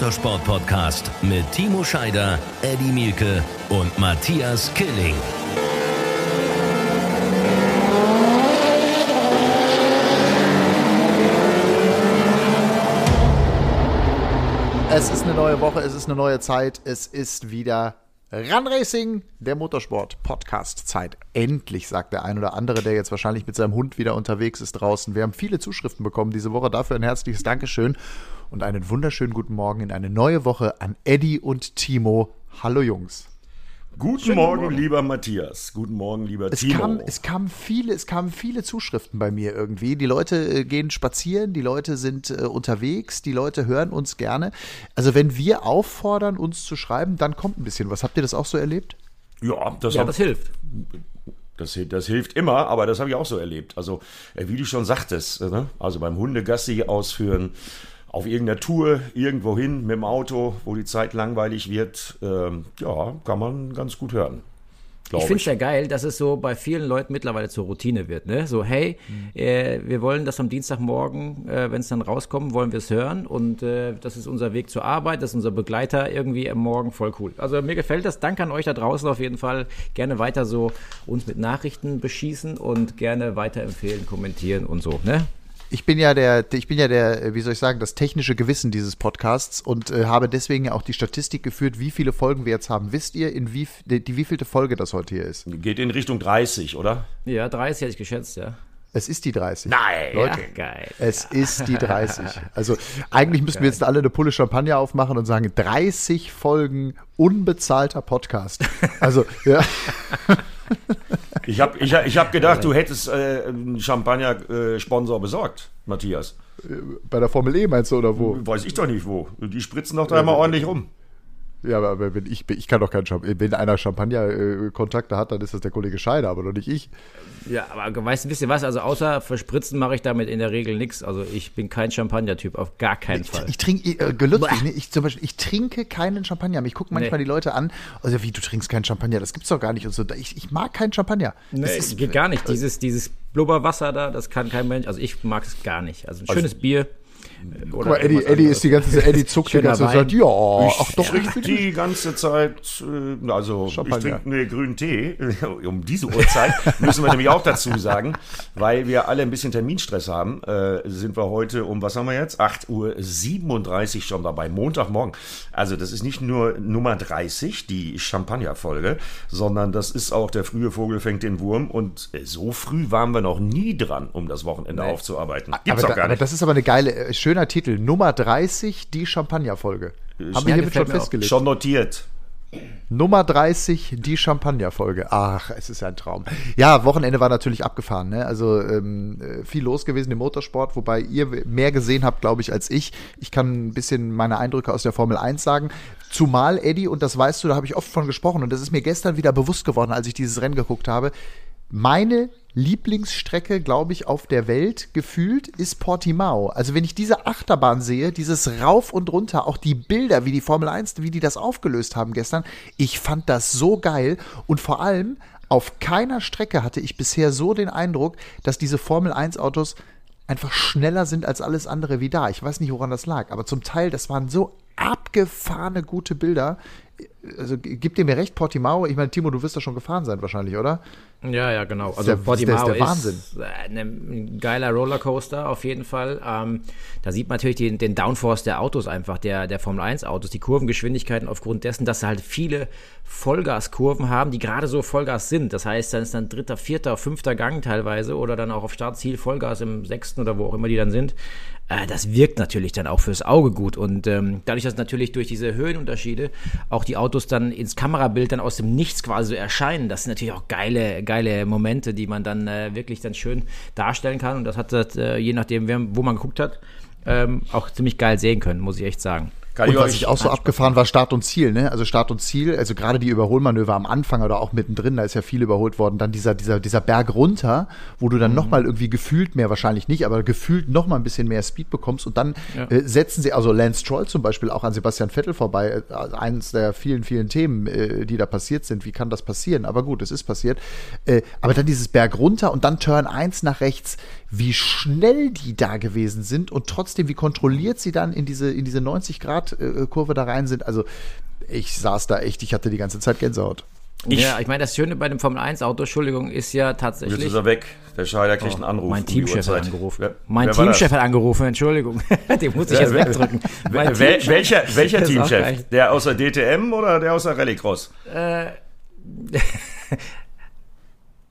Motorsport-Podcast mit Timo Scheider, Eddie Mielke und Matthias Killing. Es ist eine neue Woche, es ist eine neue Zeit, es ist wieder Run Racing, der Motorsport Podcast Zeit. Endlich, sagt der ein oder andere, der jetzt wahrscheinlich mit seinem Hund wieder unterwegs ist draußen. Wir haben viele Zuschriften bekommen diese Woche. Dafür ein herzliches Dankeschön und einen wunderschönen guten Morgen in eine neue Woche an Eddie und Timo. Hallo Jungs. Guten Morgen, Morgen, lieber Matthias. Guten Morgen, lieber es Timo. Kam, es, kamen viele, es kamen viele Zuschriften bei mir irgendwie. Die Leute äh, gehen spazieren, die Leute sind äh, unterwegs, die Leute hören uns gerne. Also wenn wir auffordern, uns zu schreiben, dann kommt ein bisschen was. Habt ihr das auch so erlebt? Ja, das, ja, hab, das hilft. Das, das, hilft immer, aber das habe ich auch so erlebt. Also, äh, wie du schon sagtest, ne? also beim Hundegassi ausführen, auf irgendeiner Tour irgendwo hin mit dem Auto, wo die Zeit langweilig wird, ähm, ja, kann man ganz gut hören. Ich finde es ja geil, dass es so bei vielen Leuten mittlerweile zur Routine wird. Ne? So, hey, mhm. äh, wir wollen das am Dienstagmorgen, äh, wenn es dann rauskommt, wollen wir es hören. Und äh, das ist unser Weg zur Arbeit, das ist unser Begleiter irgendwie am Morgen. Voll cool. Also mir gefällt das. Danke an euch da draußen auf jeden Fall. Gerne weiter so uns mit Nachrichten beschießen und gerne weiterempfehlen, kommentieren und so. Ne? Ich bin ja der, ich bin ja der, wie soll ich sagen, das technische Gewissen dieses Podcasts und äh, habe deswegen auch die Statistik geführt, wie viele Folgen wir jetzt haben. Wisst ihr, in wie, die, die wievielte Folge das heute hier ist? Geht in Richtung 30, oder? Ja, 30 hätte ich geschätzt, ja. Es ist die 30. Nein, Leute. Ja, geil. Es ist die 30. Also eigentlich müssten wir jetzt alle eine Pulle Champagner aufmachen und sagen 30 Folgen unbezahlter Podcast. Also ja. Ich habe ich, ich hab gedacht, du hättest äh, einen Champagner-Sponsor äh, besorgt, Matthias. Bei der Formel E meinst du oder wo? Weiß ich doch nicht wo. Die spritzen doch da immer ordentlich rum. Ja, aber wenn ich, ich kann doch keinen Champagner. Wenn einer Champagner-Kontakte hat, dann ist das der Kollege Scheider, aber doch nicht ich. Ja, aber weißt du, wisst ihr was? Also außer verspritzen mache ich damit in der Regel nichts. Also ich bin kein Champagner-Typ, auf gar keinen Fall. Ich, ich trinke, äh, gelützig, ne? ich zum Beispiel, ich trinke keinen Champagner. Ich gucke manchmal nee. die Leute an, also wie, du trinkst keinen Champagner, das gibt's doch gar nicht und so. Ich, ich mag keinen Champagner. Nee, das ist, geht gar nicht. Dieses, dieses Blubberwasser da, das kann kein Mensch, also ich mag es gar nicht. Also ein schönes also, Bier Guck mal, Eddie, Eddie ist die ganze Zeit, Eddie zuckt die ganze Zeit, ja, ach doch, ich trinke die ganze Zeit, äh, also Champagner. ich trinke nee, grünen Tee, um diese Uhrzeit, müssen wir nämlich auch dazu sagen, weil wir alle ein bisschen Terminstress haben, äh, sind wir heute um, was haben wir jetzt, 8.37 Uhr schon dabei, Montagmorgen. Also das ist nicht nur Nummer 30, die Champagner-Folge, sondern das ist auch der frühe Vogel fängt den Wurm und so früh waren wir noch nie dran, um das Wochenende nee. aufzuarbeiten. Gibt's aber, auch gar da, nicht. das ist aber eine geile, äh, schöne schöner Titel. Nummer 30, die Champagner-Folge. Haben wir hiermit schon festgelegt. Schon notiert. Nummer 30, die Champagner-Folge. Ach, es ist ein Traum. Ja, Wochenende war natürlich abgefahren. Ne? Also ähm, äh, viel los gewesen im Motorsport, wobei ihr mehr gesehen habt, glaube ich, als ich. Ich kann ein bisschen meine Eindrücke aus der Formel 1 sagen. Zumal, Eddie, und das weißt du, da habe ich oft von gesprochen, und das ist mir gestern wieder bewusst geworden, als ich dieses Rennen geguckt habe. Meine Lieblingsstrecke, glaube ich, auf der Welt gefühlt ist Portimao. Also wenn ich diese Achterbahn sehe, dieses Rauf und Runter, auch die Bilder, wie die Formel 1, wie die das aufgelöst haben gestern, ich fand das so geil und vor allem auf keiner Strecke hatte ich bisher so den Eindruck, dass diese Formel 1 Autos einfach schneller sind als alles andere wie da. Ich weiß nicht, woran das lag, aber zum Teil, das waren so abgefahrene gute Bilder. Also gibt ihr mir recht, Portimao, ich meine, Timo, du wirst da schon gefahren sein wahrscheinlich, oder? Ja, ja, genau. Also Portimao ist, Wahnsinn. ist äh, ein geiler Rollercoaster auf jeden Fall. Ähm, da sieht man natürlich den, den, Downforce der Autos einfach, der, der Formel 1 Autos, die Kurvengeschwindigkeiten aufgrund dessen, dass sie halt viele Vollgaskurven haben, die gerade so Vollgas sind. Das heißt, dann ist dann dritter, vierter, fünfter Gang teilweise oder dann auch auf Startziel Vollgas im sechsten oder wo auch immer die dann sind. Äh, das wirkt natürlich dann auch fürs Auge gut. Und ähm, dadurch, dass natürlich durch diese Höhenunterschiede auch die Autos dann ins Kamerabild dann aus dem Nichts quasi so erscheinen, das sind natürlich auch geile, geile Momente, die man dann äh, wirklich dann schön darstellen kann. Und das hat das, äh, je nachdem, wer, wo man geguckt hat, ähm, auch ziemlich geil sehen können, muss ich echt sagen. Kann und was ich auch so abgefahren war, Start und Ziel, ne? Also Start und Ziel, also gerade die Überholmanöver am Anfang oder auch mittendrin, da ist ja viel überholt worden. Dann dieser, dieser, dieser Berg runter, wo du dann mhm. nochmal irgendwie gefühlt mehr, wahrscheinlich nicht, aber gefühlt nochmal ein bisschen mehr Speed bekommst und dann ja. äh, setzen sie, also Lance Stroll zum Beispiel auch an Sebastian Vettel vorbei, äh, eines der vielen, vielen Themen, äh, die da passiert sind. Wie kann das passieren? Aber gut, es ist passiert. Äh, aber dann dieses Berg runter und dann Turn 1 nach rechts, wie schnell die da gewesen sind und trotzdem, wie kontrolliert sie dann in diese, in diese 90 Grad Startkurve da rein sind. Also ich saß da echt, ich hatte die ganze Zeit Gänsehaut. Ich, ja, ich meine, das Schöne bei dem Formel-1-Auto, Entschuldigung, ist ja tatsächlich. Jetzt ist er weg. Der Scheider kriegt oh, einen Anruf. Mein Teamchef hat angerufen. Wer, mein wer Teamchef hat angerufen, Entschuldigung. Den muss ich jetzt wegdrücken. Wer, welcher welcher Teamchef? Der aus der DTM oder der aus der Rallycross? Äh,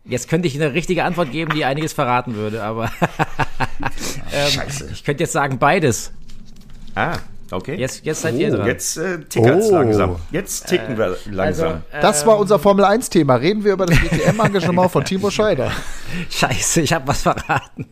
Jetzt könnte ich eine richtige Antwort geben, die einiges verraten würde, aber ähm, Scheiße. ich könnte jetzt sagen beides. Ah. Okay. Jetzt, jetzt seid oh, ihr dran. Jetzt äh, tickert oh. langsam. Jetzt ticken äh, wir langsam. Also, das war unser Formel 1-Thema. Reden wir über das DTM-Engagement von Timo Scheider. Scheiße, ich habe was verraten.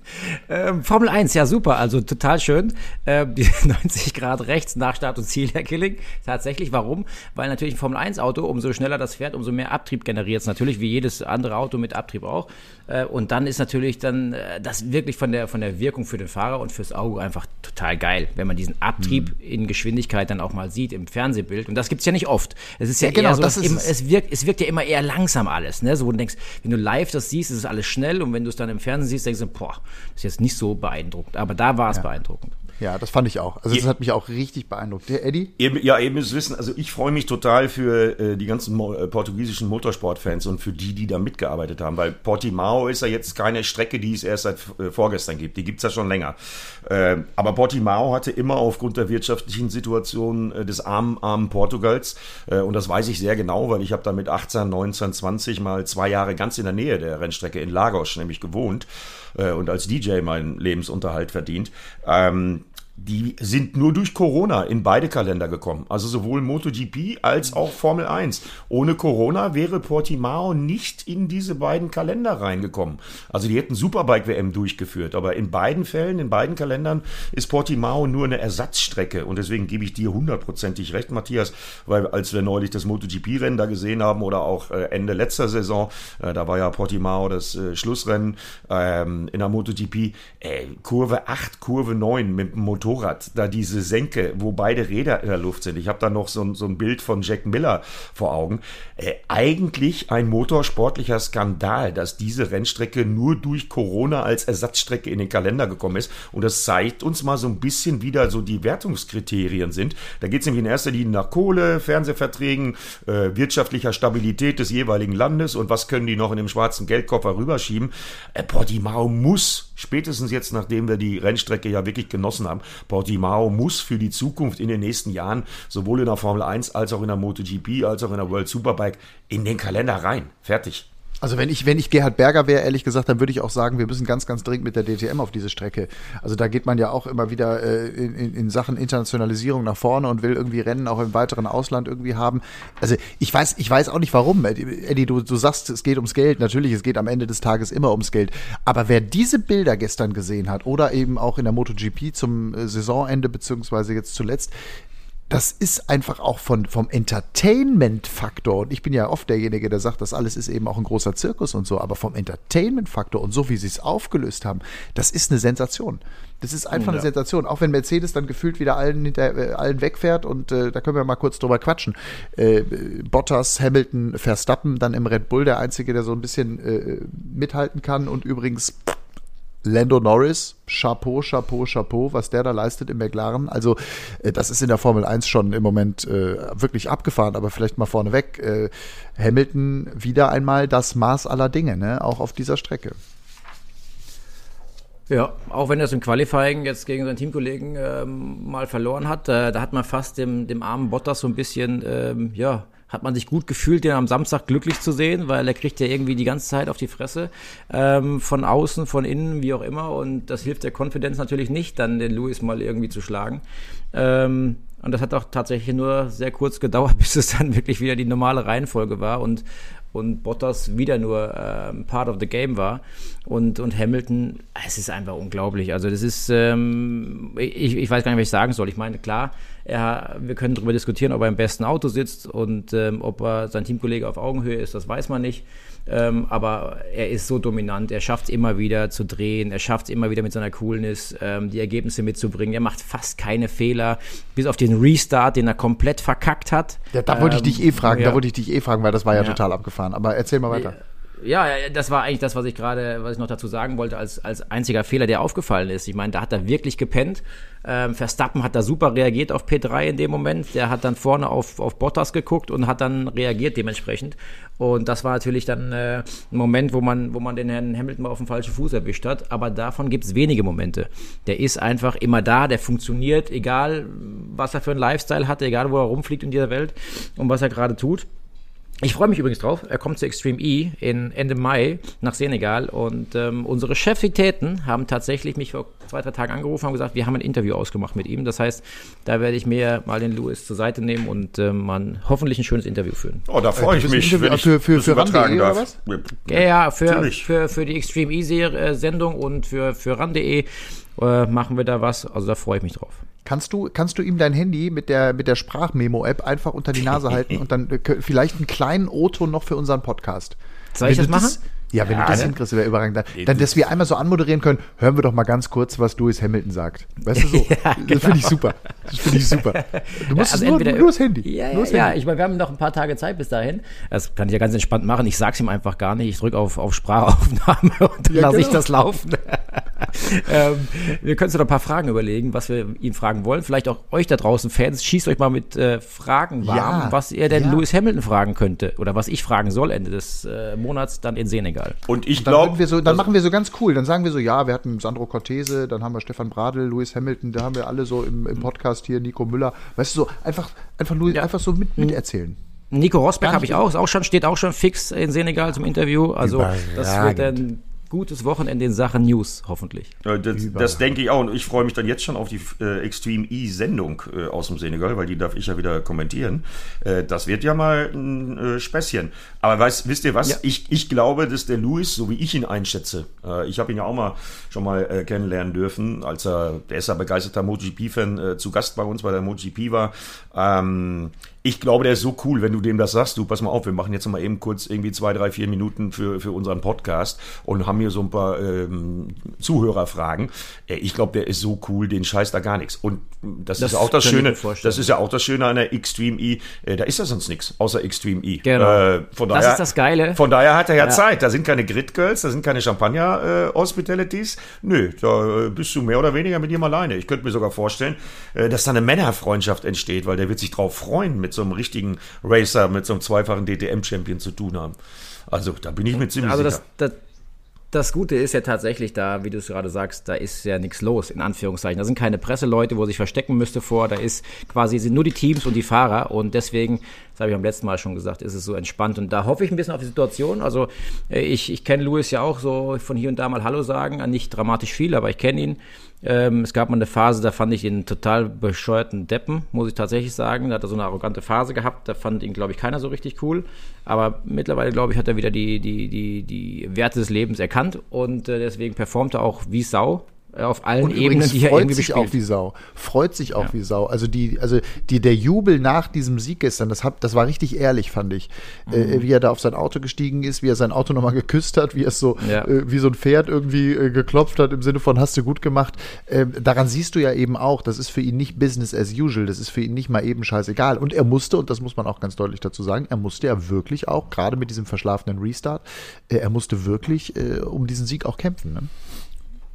Ähm, Formel 1, ja super, also total schön. Ähm, die 90 Grad rechts nach Start und Ziel, Herr Killing. Tatsächlich, warum? Weil natürlich ein Formel 1-Auto, umso schneller das fährt, umso mehr Abtrieb generiert es natürlich, wie jedes andere Auto mit Abtrieb auch. Äh, und dann ist natürlich dann äh, das wirklich von der, von der Wirkung für den Fahrer und fürs Auge einfach total geil, wenn man diesen Abtrieb mhm. In Geschwindigkeit dann auch mal sieht im Fernsehbild. Und das gibt es ja nicht oft. Es ist ja, ja genau, eher so, dass eben, es, wirkt, es wirkt ja immer eher langsam alles. Ne? So, wo du denkst, wenn du live das siehst, ist es alles schnell und wenn du es dann im Fernsehen siehst, denkst du, boah, das ist jetzt nicht so beeindruckend. Aber da war es ja. beeindruckend. Ja, das fand ich auch. Also das hat mich auch richtig beeindruckt. Der Eddie? Eben, ja, eben müsst wissen, also ich freue mich total für äh, die ganzen mo äh, portugiesischen Motorsportfans und für die, die da mitgearbeitet haben, weil Portimao ist ja jetzt keine Strecke, die es erst seit äh, vorgestern gibt. Die gibt's ja schon länger. Äh, aber Portimao hatte immer aufgrund der wirtschaftlichen Situation äh, des armen, armen Portugals, äh, und das weiß ich sehr genau, weil ich habe da mit 18, 19, 20 mal zwei Jahre ganz in der Nähe der Rennstrecke in Lagos nämlich gewohnt äh, und als DJ meinen Lebensunterhalt verdient. Ähm, die sind nur durch Corona in beide Kalender gekommen. Also sowohl MotoGP als auch Formel 1. Ohne Corona wäre Portimao nicht in diese beiden Kalender reingekommen. Also die hätten Superbike WM durchgeführt, aber in beiden Fällen, in beiden Kalendern ist Portimao nur eine Ersatzstrecke und deswegen gebe ich dir hundertprozentig recht, Matthias, weil als wir neulich das MotoGP-Rennen da gesehen haben oder auch äh, Ende letzter Saison, äh, da war ja Portimao das äh, Schlussrennen ähm, in der MotoGP, Kurve 8, Kurve 9 mit dem Motor Motorrad, da diese Senke, wo beide Räder in der Luft sind. Ich habe da noch so, so, ein Bild von Jack Miller vor Augen. Äh, eigentlich ein motorsportlicher Skandal, dass diese Rennstrecke nur durch Corona als Ersatzstrecke in den Kalender gekommen ist. Und das zeigt uns mal so ein bisschen, wie da so die Wertungskriterien sind. Da geht es nämlich in erster Linie nach Kohle, Fernsehverträgen, äh, wirtschaftlicher Stabilität des jeweiligen Landes und was können die noch in dem schwarzen Geldkoffer rüberschieben. Äh, Portimao muss, spätestens jetzt, nachdem wir die Rennstrecke ja wirklich genossen haben, Portimao muss für die Zukunft in den nächsten Jahren sowohl in der Formel 1 als auch in der MotoGP als auch in der World Superbike in den Kalender rein. Fertig. Also wenn ich, wenn ich Gerhard Berger wäre, ehrlich gesagt, dann würde ich auch sagen, wir müssen ganz, ganz dringend mit der DTM auf diese Strecke. Also da geht man ja auch immer wieder äh, in, in Sachen Internationalisierung nach vorne und will irgendwie Rennen auch im weiteren Ausland irgendwie haben. Also ich weiß, ich weiß auch nicht warum. Eddie, du, du sagst, es geht ums Geld. Natürlich, es geht am Ende des Tages immer ums Geld. Aber wer diese Bilder gestern gesehen hat oder eben auch in der MotoGP zum äh, Saisonende beziehungsweise jetzt zuletzt, das ist einfach auch von, vom Entertainment-Faktor, und ich bin ja oft derjenige, der sagt, das alles ist eben auch ein großer Zirkus und so, aber vom Entertainment-Faktor und so, wie sie es aufgelöst haben, das ist eine Sensation. Das ist einfach ja. eine Sensation. Auch wenn Mercedes dann gefühlt wieder allen, hinter, äh, allen wegfährt und äh, da können wir mal kurz drüber quatschen. Äh, Bottas, Hamilton, Verstappen, dann im Red Bull der Einzige, der so ein bisschen äh, mithalten kann und übrigens Lando Norris, Chapeau, Chapeau, Chapeau, was der da leistet im McLaren. Also äh, das ist in der Formel 1 schon im Moment äh, wirklich abgefahren, aber vielleicht mal vorneweg. Äh, Hamilton wieder einmal das Maß aller Dinge, ne? auch auf dieser Strecke. Ja, auch wenn er es im Qualifying jetzt gegen seinen Teamkollegen ähm, mal verloren hat, äh, da hat man fast dem, dem armen Bottas so ein bisschen, ähm, ja, hat man sich gut gefühlt, den am Samstag glücklich zu sehen, weil er kriegt ja irgendwie die ganze Zeit auf die Fresse, ähm, von außen, von innen, wie auch immer. Und das hilft der Konfidenz natürlich nicht, dann den Lewis mal irgendwie zu schlagen. Ähm, und das hat auch tatsächlich nur sehr kurz gedauert, bis es dann wirklich wieder die normale Reihenfolge war und, und Bottas wieder nur äh, Part of the Game war. Und, und Hamilton, es ist einfach unglaublich. Also das ist, ähm, ich, ich weiß gar nicht, was ich sagen soll. Ich meine, klar, er, wir können darüber diskutieren, ob er im besten Auto sitzt und ähm, ob er sein Teamkollege auf Augenhöhe ist, das weiß man nicht. Ähm, aber er ist so dominant, er schafft es immer wieder zu drehen, er schafft es immer wieder mit seiner Coolness ähm, die Ergebnisse mitzubringen. Er macht fast keine Fehler, bis auf den Restart, den er komplett verkackt hat. Ja, da wollte ich dich eh fragen, ja. da wollte ich dich eh fragen, weil das war ja, ja. total abgefahren. Aber erzähl mal weiter. Ja, das war eigentlich das, was ich gerade, was ich noch dazu sagen wollte, als, als einziger Fehler, der aufgefallen ist. Ich meine, da hat er wirklich gepennt. Ähm, Verstappen hat da super reagiert auf P3 in dem Moment. Der hat dann vorne auf, auf Bottas geguckt und hat dann reagiert dementsprechend. Und das war natürlich dann äh, ein Moment, wo man, wo man den Herrn Hamilton mal auf den falschen Fuß erwischt hat. Aber davon gibt es wenige Momente. Der ist einfach immer da, der funktioniert, egal was er für einen Lifestyle hat, egal wo er rumfliegt in dieser Welt und was er gerade tut. Ich freue mich übrigens drauf. Er kommt zu Extreme E in Ende Mai nach Senegal und ähm, unsere Chefitäten haben tatsächlich mich vor zwei, drei Tagen angerufen und gesagt, wir haben ein Interview ausgemacht mit ihm. Das heißt, da werde ich mir mal den Louis zur Seite nehmen und ähm, mal hoffentlich ein schönes Interview führen. Oh, da freue ich mich, wenn ich für, für, für übertragen darf. was? Ja, ja, für, für, für die Extreme E-Sendung und für, für RAN.de äh, machen wir da was. Also da freue ich mich drauf. Kannst du, kannst du ihm dein Handy mit der, mit der Sprachmemo-App einfach unter die Nase halten und dann äh, vielleicht einen kleinen O-Ton noch für unseren Podcast? Soll ich das machen? Ja, wenn ja, du das ne? hinkriegst, wäre überragend. Dann, dass wir einmal so anmoderieren können, hören wir doch mal ganz kurz, was Lewis Hamilton sagt. Weißt du so? ja, genau. Das finde ich super. Das finde ich super. Du musst ja, also nur, nur das Handy. Ja, das ja, Handy. ich meine, wir haben noch ein paar Tage Zeit bis dahin. Das kann ich ja ganz entspannt machen. Ich sag's ihm einfach gar nicht. Ich drücke auf, auf Sprachaufnahme und dann ja, lasse genau. ich das laufen. ähm, wir können uns noch ein paar Fragen überlegen, was wir ihm fragen wollen. Vielleicht auch euch da draußen, Fans, schießt euch mal mit äh, Fragen warm, was ihr denn Lewis Hamilton fragen könnte oder was ich fragen soll Ende des äh, Monats dann in Senegal. Und ich glaube. So, dann machen wir so ganz cool. Dann sagen wir so, ja, wir hatten Sandro Cortese, dann haben wir Stefan Bradl, Lewis Hamilton, da haben wir alle so im, im Podcast hier, Nico Müller. Weißt du, so einfach, einfach, Louis, ja. einfach so mit, hm. miterzählen. Nico Rosberg habe ich auch, ist auch schon, steht auch schon fix in Senegal zum Interview. Also das wird dann gutes Wochenende in Sachen News, hoffentlich. Das, das, denke ich auch. Und ich freue mich dann jetzt schon auf die äh, Extreme E-Sendung äh, aus dem Senegal, weil die darf ich ja wieder kommentieren. Äh, das wird ja mal ein äh, Späßchen. Aber weiß, wisst ihr was? Ja. Ich, ich glaube, dass der Louis, so wie ich ihn einschätze, äh, ich habe ihn ja auch mal schon mal äh, kennenlernen dürfen, als er, der ist ja begeisterter MotoGP-Fan, zu Gast bei uns bei der MotoGP war. Ähm, ich glaube, der ist so cool, wenn du dem das sagst, du, pass mal auf, wir machen jetzt mal eben kurz irgendwie zwei, drei, vier Minuten für, für unseren Podcast und haben hier so ein paar ähm, Zuhörerfragen. Äh, ich glaube, der ist so cool, den scheißt da gar nichts. Und das, das ist auch das Schöne, das ist ja auch das Schöne an der Extreme E, da ist ja sonst nichts, außer Extreme E. Genau. Äh, von daher, das ist das Geile. Von daher hat er ja, ja. Zeit. Da sind keine Grid Girls, da sind keine Champagner-Hospitalities. Äh, Nö, da äh, bist du mehr oder weniger mit ihm alleine. Ich könnte mir sogar vorstellen, dass da eine Männerfreundschaft entsteht, weil der wird sich drauf freuen mit so einem richtigen Racer, mit so einem zweifachen DTM-Champion zu tun haben. Also da bin ich mir ziemlich also sicher. Das, das, das Gute ist ja tatsächlich da, wie du es gerade sagst, da ist ja nichts los, in Anführungszeichen. Da sind keine Presseleute, wo sich verstecken müsste vor. Da ist quasi sind nur die Teams und die Fahrer. Und deswegen, das habe ich am letzten Mal schon gesagt, ist es so entspannt. Und da hoffe ich ein bisschen auf die Situation. Also äh, ich, ich kenne Louis ja auch so von hier und da mal Hallo sagen. Nicht dramatisch viel, aber ich kenne ihn. Ähm, es gab mal eine Phase, da fand ich ihn total bescheuerten Deppen, muss ich tatsächlich sagen. Da hat er so eine arrogante Phase gehabt. Da fand ihn, glaube ich, keiner so richtig cool. Aber mittlerweile, glaube ich, hat er wieder die, die, die, die Werte des Lebens erkannt und äh, deswegen performt er auch wie Sau auf allen und Ebenen, die er irgendwie sich auch wie Sau. Freut sich auch ja. wie Sau. Also die, also die, der Jubel nach diesem Sieg gestern, das, hat, das war richtig ehrlich, fand ich. Äh, mhm. Äh, wie er da auf sein Auto gestiegen ist, wie er sein Auto nochmal geküsst hat, wie er es so, ja. äh, wie so ein Pferd irgendwie äh, geklopft hat im Sinne von hast du gut gemacht. Ähm, daran siehst du ja eben auch, das ist für ihn nicht Business as usual, das ist für ihn nicht mal eben scheißegal. Und er musste, und das muss man auch ganz deutlich dazu sagen, er musste ja wirklich auch, gerade mit diesem verschlafenen Restart, äh, er musste wirklich äh, um diesen Sieg auch kämpfen. Ne?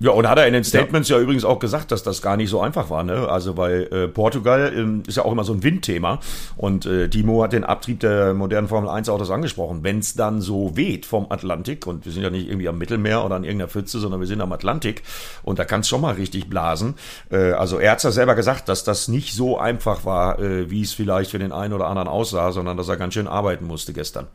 Ja, und hat er in den Statements ja, ja übrigens auch gesagt, dass das gar nicht so einfach war. Ne? Also weil äh, Portugal äh, ist ja auch immer so ein Windthema. Und äh, Timo hat den Abtrieb der modernen Formel 1 Autos angesprochen. Wenn es dann so weht vom Atlantik, und wir sind ja nicht irgendwie am Mittelmeer oder an irgendeiner Pfütze, sondern wir sind am Atlantik, und da kann es schon mal richtig blasen. Äh, also er hat ja selber gesagt, dass das nicht so einfach war, äh, wie es vielleicht für den einen oder anderen aussah, sondern dass er ganz schön arbeiten musste gestern.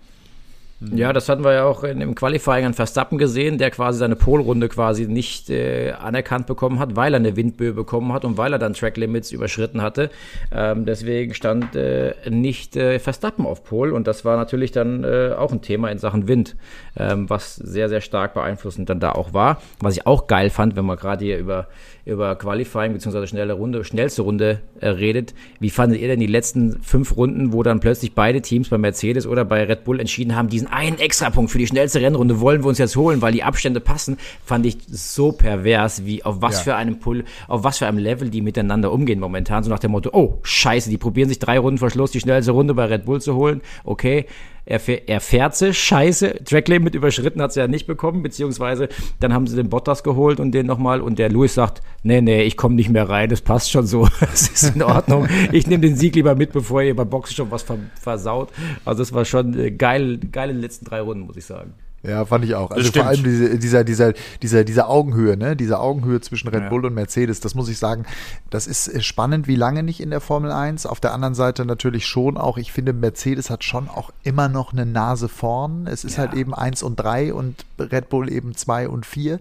Ja, das hatten wir ja auch in, im Qualifying an Verstappen gesehen, der quasi seine Polrunde quasi nicht äh, anerkannt bekommen hat, weil er eine Windböe bekommen hat und weil er dann Track Limits überschritten hatte. Ähm, deswegen stand äh, nicht äh, Verstappen auf Pol und das war natürlich dann äh, auch ein Thema in Sachen Wind, ähm, was sehr, sehr stark beeinflussend dann da auch war. Was ich auch geil fand, wenn man gerade hier über über Qualifying bzw. schnelle Runde, schnellste Runde äh, redet. Wie fandet ihr denn die letzten fünf Runden, wo dann plötzlich beide Teams bei Mercedes oder bei Red Bull entschieden haben, diesen einen Extrapunkt für die schnellste Rennrunde wollen wir uns jetzt holen, weil die Abstände passen, fand ich so pervers, wie auf was ja. für einem Pull, auf was für einem Level die miteinander umgehen momentan. So nach dem Motto, oh, scheiße, die probieren sich drei Runden vor Schluss die schnellste Runde bei Red Bull zu holen. Okay, er, er fährt sie, scheiße, Tracklimit überschritten hat sie ja nicht bekommen, beziehungsweise dann haben sie den Bottas geholt und den nochmal und der Lewis sagt, nee, nee, ich komme nicht mehr rein, das passt schon so, das ist in Ordnung, ich nehme den Sieg lieber mit, bevor ihr beim Boxen schon was versaut. Also das war schon äh, geil, geile letzten drei Runden, muss ich sagen. Ja, fand ich auch. Also vor allem diese, dieser, dieser, dieser, dieser Augenhöhe, ne? Diese Augenhöhe zwischen Red Bull und Mercedes, das muss ich sagen, das ist äh, spannend, wie lange nicht in der Formel 1. Auf der anderen Seite natürlich schon auch, ich finde, Mercedes hat schon auch immer noch eine Nase vorn. Es ist ja. halt eben 1 und 3 und Red Bull eben 2 und 4.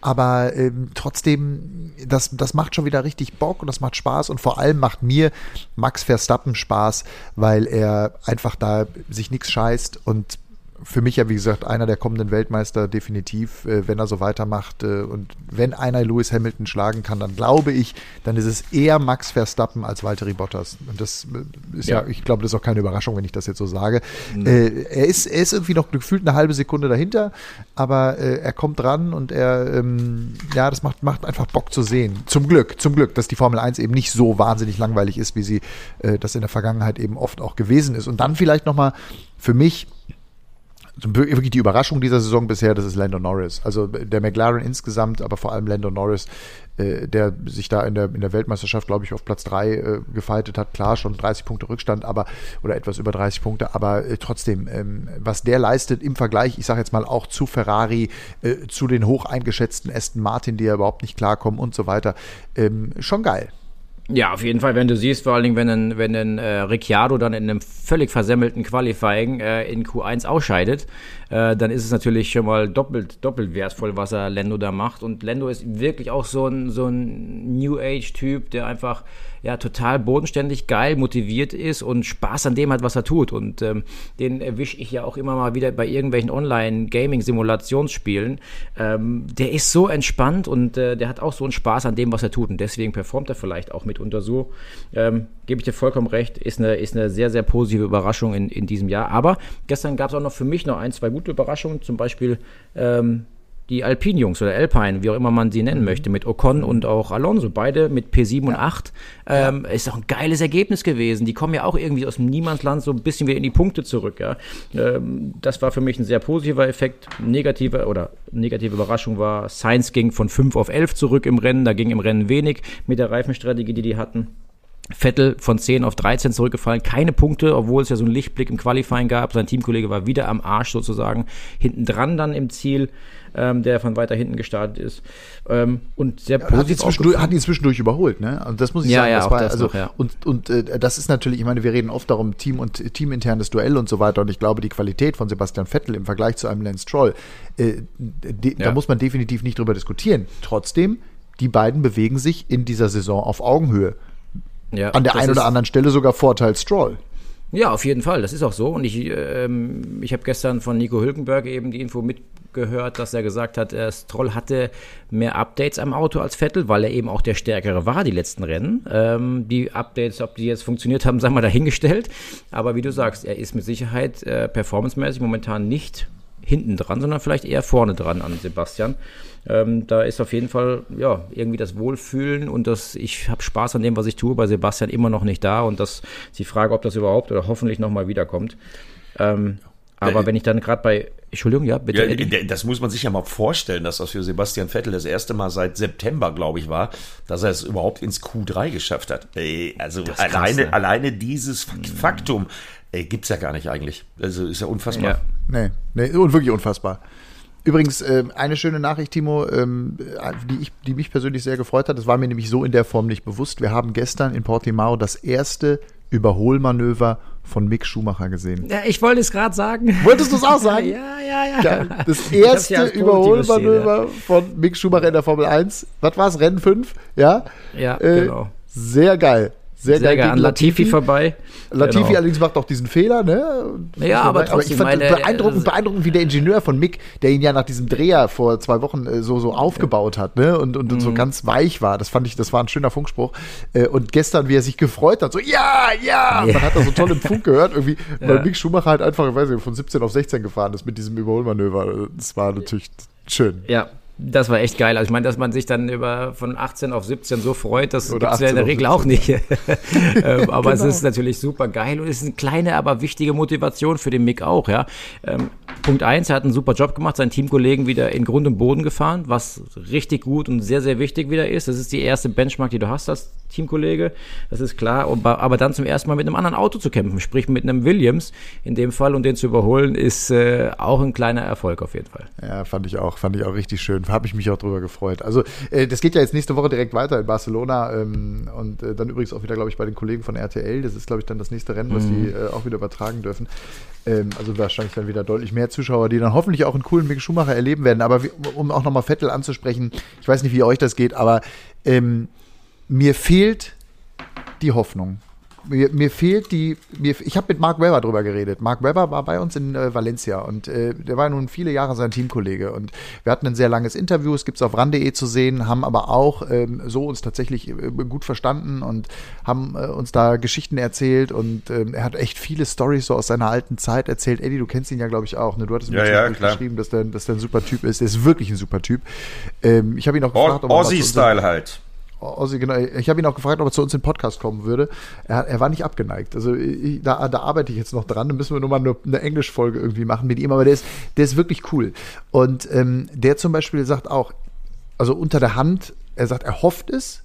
Aber ähm, trotzdem, das, das macht schon wieder richtig Bock und das macht Spaß und vor allem macht mir Max Verstappen Spaß, weil er einfach da sich nichts scheißt und für mich ja, wie gesagt, einer der kommenden Weltmeister definitiv, äh, wenn er so weitermacht. Äh, und wenn einer Lewis Hamilton schlagen kann, dann glaube ich, dann ist es eher Max Verstappen als Valtteri Bottas. Und das äh, ist ja, ja ich glaube, das ist auch keine Überraschung, wenn ich das jetzt so sage. Mhm. Äh, er, ist, er ist irgendwie noch gefühlt eine halbe Sekunde dahinter, aber äh, er kommt dran und er, ähm, ja, das macht, macht einfach Bock zu sehen. Zum Glück, zum Glück, dass die Formel 1 eben nicht so wahnsinnig langweilig ist, wie sie äh, das in der Vergangenheit eben oft auch gewesen ist. Und dann vielleicht nochmal für mich wirklich die Überraschung dieser Saison bisher, das ist Lando Norris. Also der McLaren insgesamt, aber vor allem Lando Norris, äh, der sich da in der, in der Weltmeisterschaft, glaube ich, auf Platz 3 äh, gefeitet hat. Klar, schon 30 Punkte Rückstand, aber oder etwas über 30 Punkte, aber äh, trotzdem, ähm, was der leistet im Vergleich, ich sage jetzt mal auch zu Ferrari, äh, zu den hoch eingeschätzten Aston Martin, die ja überhaupt nicht klarkommen und so weiter, ähm, schon geil. Ja, auf jeden Fall, wenn du siehst, vor allen Dingen, wenn ein, wenn ein äh, Ricciardo dann in einem völlig versemmelten Qualifying äh, in Q1 ausscheidet, äh, dann ist es natürlich schon mal doppelt, doppelt wertvoll, was er Lando da macht. Und Lando ist wirklich auch so ein, so ein New Age-Typ, der einfach ja total bodenständig, geil, motiviert ist und Spaß an dem hat, was er tut. Und ähm, den erwische ich ja auch immer mal wieder bei irgendwelchen Online-Gaming-Simulationsspielen. Ähm, der ist so entspannt und äh, der hat auch so einen Spaß an dem, was er tut. Und deswegen performt er vielleicht auch mitunter so. Ähm, Gebe ich dir vollkommen recht, ist eine, ist eine sehr, sehr positive Überraschung in, in diesem Jahr. Aber gestern gab es auch noch für mich noch ein, zwei gute Überraschungen. Zum Beispiel ähm, die Alpine-Jungs oder Alpine, wie auch immer man sie nennen mhm. möchte, mit Ocon und auch Alonso, beide mit P7 ja. und 8, ähm, ist auch ein geiles Ergebnis gewesen. Die kommen ja auch irgendwie aus dem Niemandsland so ein bisschen wieder in die Punkte zurück. Ja? Ähm, das war für mich ein sehr positiver Effekt. Negative oder negative Überraschung war, Sainz ging von 5 auf 11 zurück im Rennen, da ging im Rennen wenig mit der Reifenstrategie, die die hatten. Vettel von 10 auf 13 zurückgefallen, keine Punkte, obwohl es ja so einen Lichtblick im Qualifying gab. Sein Teamkollege war wieder am Arsch sozusagen, hinten dran dann im Ziel ähm, der von weiter hinten gestartet ist. Ähm, und sehr positiv. Hat ihn, hat ihn zwischendurch überholt, ne? Also das muss ich ja, sagen. Ja, das war, das also, noch, ja. Und, und äh, das ist natürlich, ich meine, wir reden oft darum, Team und teaminternes Duell und so weiter. Und ich glaube, die Qualität von Sebastian Vettel im Vergleich zu einem Lance Stroll, äh, de, ja. da muss man definitiv nicht drüber diskutieren. Trotzdem, die beiden bewegen sich in dieser Saison auf Augenhöhe. Ja, An der einen oder anderen Stelle sogar Vorteil Stroll. Ja, auf jeden Fall. Das ist auch so. Und ich, ähm, ich habe gestern von Nico Hülkenberg eben die Info mitgehört, dass er gesagt hat, äh, Stroll hatte mehr Updates am Auto als Vettel, weil er eben auch der Stärkere war, die letzten Rennen. Ähm, die Updates, ob die jetzt funktioniert haben, sagen wir dahingestellt. Aber wie du sagst, er ist mit Sicherheit äh, performancemäßig momentan nicht hinten dran, sondern vielleicht eher vorne dran an Sebastian. Ähm, da ist auf jeden Fall ja irgendwie das Wohlfühlen und das ich habe Spaß an dem, was ich tue, bei Sebastian immer noch nicht da und das die Frage, ob das überhaupt oder hoffentlich nochmal wiederkommt. Ähm, aber wenn ich dann gerade bei Entschuldigung, ja, bitte. Ja, das muss man sich ja mal vorstellen, dass das für Sebastian Vettel das erste Mal seit September, glaube ich, war, dass er es überhaupt ins Q3 geschafft hat. Also alleine, krass, alleine dieses Faktum gibt es ja gar nicht eigentlich. Also ist ja unfassbar. Ja. Nee, nee, und wirklich unfassbar. Übrigens, äh, eine schöne Nachricht, Timo, ähm, die, ich, die mich persönlich sehr gefreut hat. Das war mir nämlich so in der Form nicht bewusst. Wir haben gestern in Portimao das erste Überholmanöver von Mick Schumacher gesehen. Ja, ich wollte es gerade sagen. Wolltest du es auch sagen? ja, ja, ja. Das erste ja Überholmanöver ja. von Mick Schumacher in der Formel 1. Was war es? Rennen 5? Ja? Ja, äh, genau. Sehr geil. Sehr, Sehr geil. An Latifi, Latifi vorbei. Latifi genau. allerdings macht auch diesen Fehler, ne? Ja, aber, aber ich fand meine, beeindruckend, beeindruckend, wie der Ingenieur von Mick, der ihn ja nach diesem Dreher vor zwei Wochen äh, so, so aufgebaut hat, ne? Und, und, und so mhm. ganz weich war. Das fand ich, das war ein schöner Funkspruch. Äh, und gestern, wie er sich gefreut hat, so, ja, ja! Und man hat da so toll im Funk gehört, irgendwie, ja. weil Mick Schumacher halt einfach, ich weiß nicht, von 17 auf 16 gefahren ist mit diesem Überholmanöver. Das war natürlich schön. Ja, Das war echt geil. Also ich meine, dass man sich dann über von 18 auf 17 so freut, das gibt es ja in der Regel auch nicht. ähm, aber genau. es ist natürlich super geil und es ist eine kleine, aber wichtige Motivation für den Mick auch. Ja. Ähm, Punkt eins, er hat einen super Job gemacht, seinen Teamkollegen wieder in Grund und Boden gefahren, was richtig gut und sehr, sehr wichtig wieder ist. Das ist die erste Benchmark, die du hast als Teamkollege, das ist klar. Aber dann zum ersten Mal mit einem anderen Auto zu kämpfen, sprich mit einem Williams in dem Fall und den zu überholen, ist äh, auch ein kleiner Erfolg auf jeden Fall. Ja, fand ich auch, fand ich auch richtig schön. Habe ich mich auch drüber gefreut. Also äh, das geht ja jetzt nächste Woche direkt weiter in Barcelona ähm, und äh, dann übrigens auch wieder, glaube ich, bei den Kollegen von RTL. Das ist, glaube ich, dann das nächste Rennen, was mhm. die äh, auch wieder übertragen dürfen. Ähm, also wahrscheinlich dann wieder deutlich mehr Zuschauer, die dann hoffentlich auch einen coolen Mick Schumacher erleben werden. Aber wie, um auch nochmal Vettel anzusprechen, ich weiß nicht, wie euch das geht, aber ähm, mir fehlt die Hoffnung mir, mir fehlt die, mir, ich habe mit Mark Webber drüber geredet. Mark Webber war bei uns in äh, Valencia und äh, der war nun viele Jahre sein Teamkollege und wir hatten ein sehr langes Interview, es gibt es auf ran.de zu sehen, haben aber auch ähm, so uns tatsächlich äh, gut verstanden und haben äh, uns da Geschichten erzählt und ähm, er hat echt viele Stories so aus seiner alten Zeit erzählt. Eddie, du kennst ihn ja, glaube ich, auch. Ne? Du hattest mir ja, ja, geschrieben, dass der, dass der ein super Typ ist. Der ist wirklich ein super Typ. Ähm, ich habe ihn auch gefragt, ob Aussie-Style halt. Ossi, genau. Ich habe ihn auch gefragt, ob er zu uns in den Podcast kommen würde. Er, er war nicht abgeneigt. Also ich, da, da arbeite ich jetzt noch dran. Da müssen wir nur mal eine, eine Englischfolge irgendwie machen mit ihm. Aber der ist, der ist wirklich cool. Und ähm, der zum Beispiel sagt auch, also unter der Hand, er sagt, er hofft es,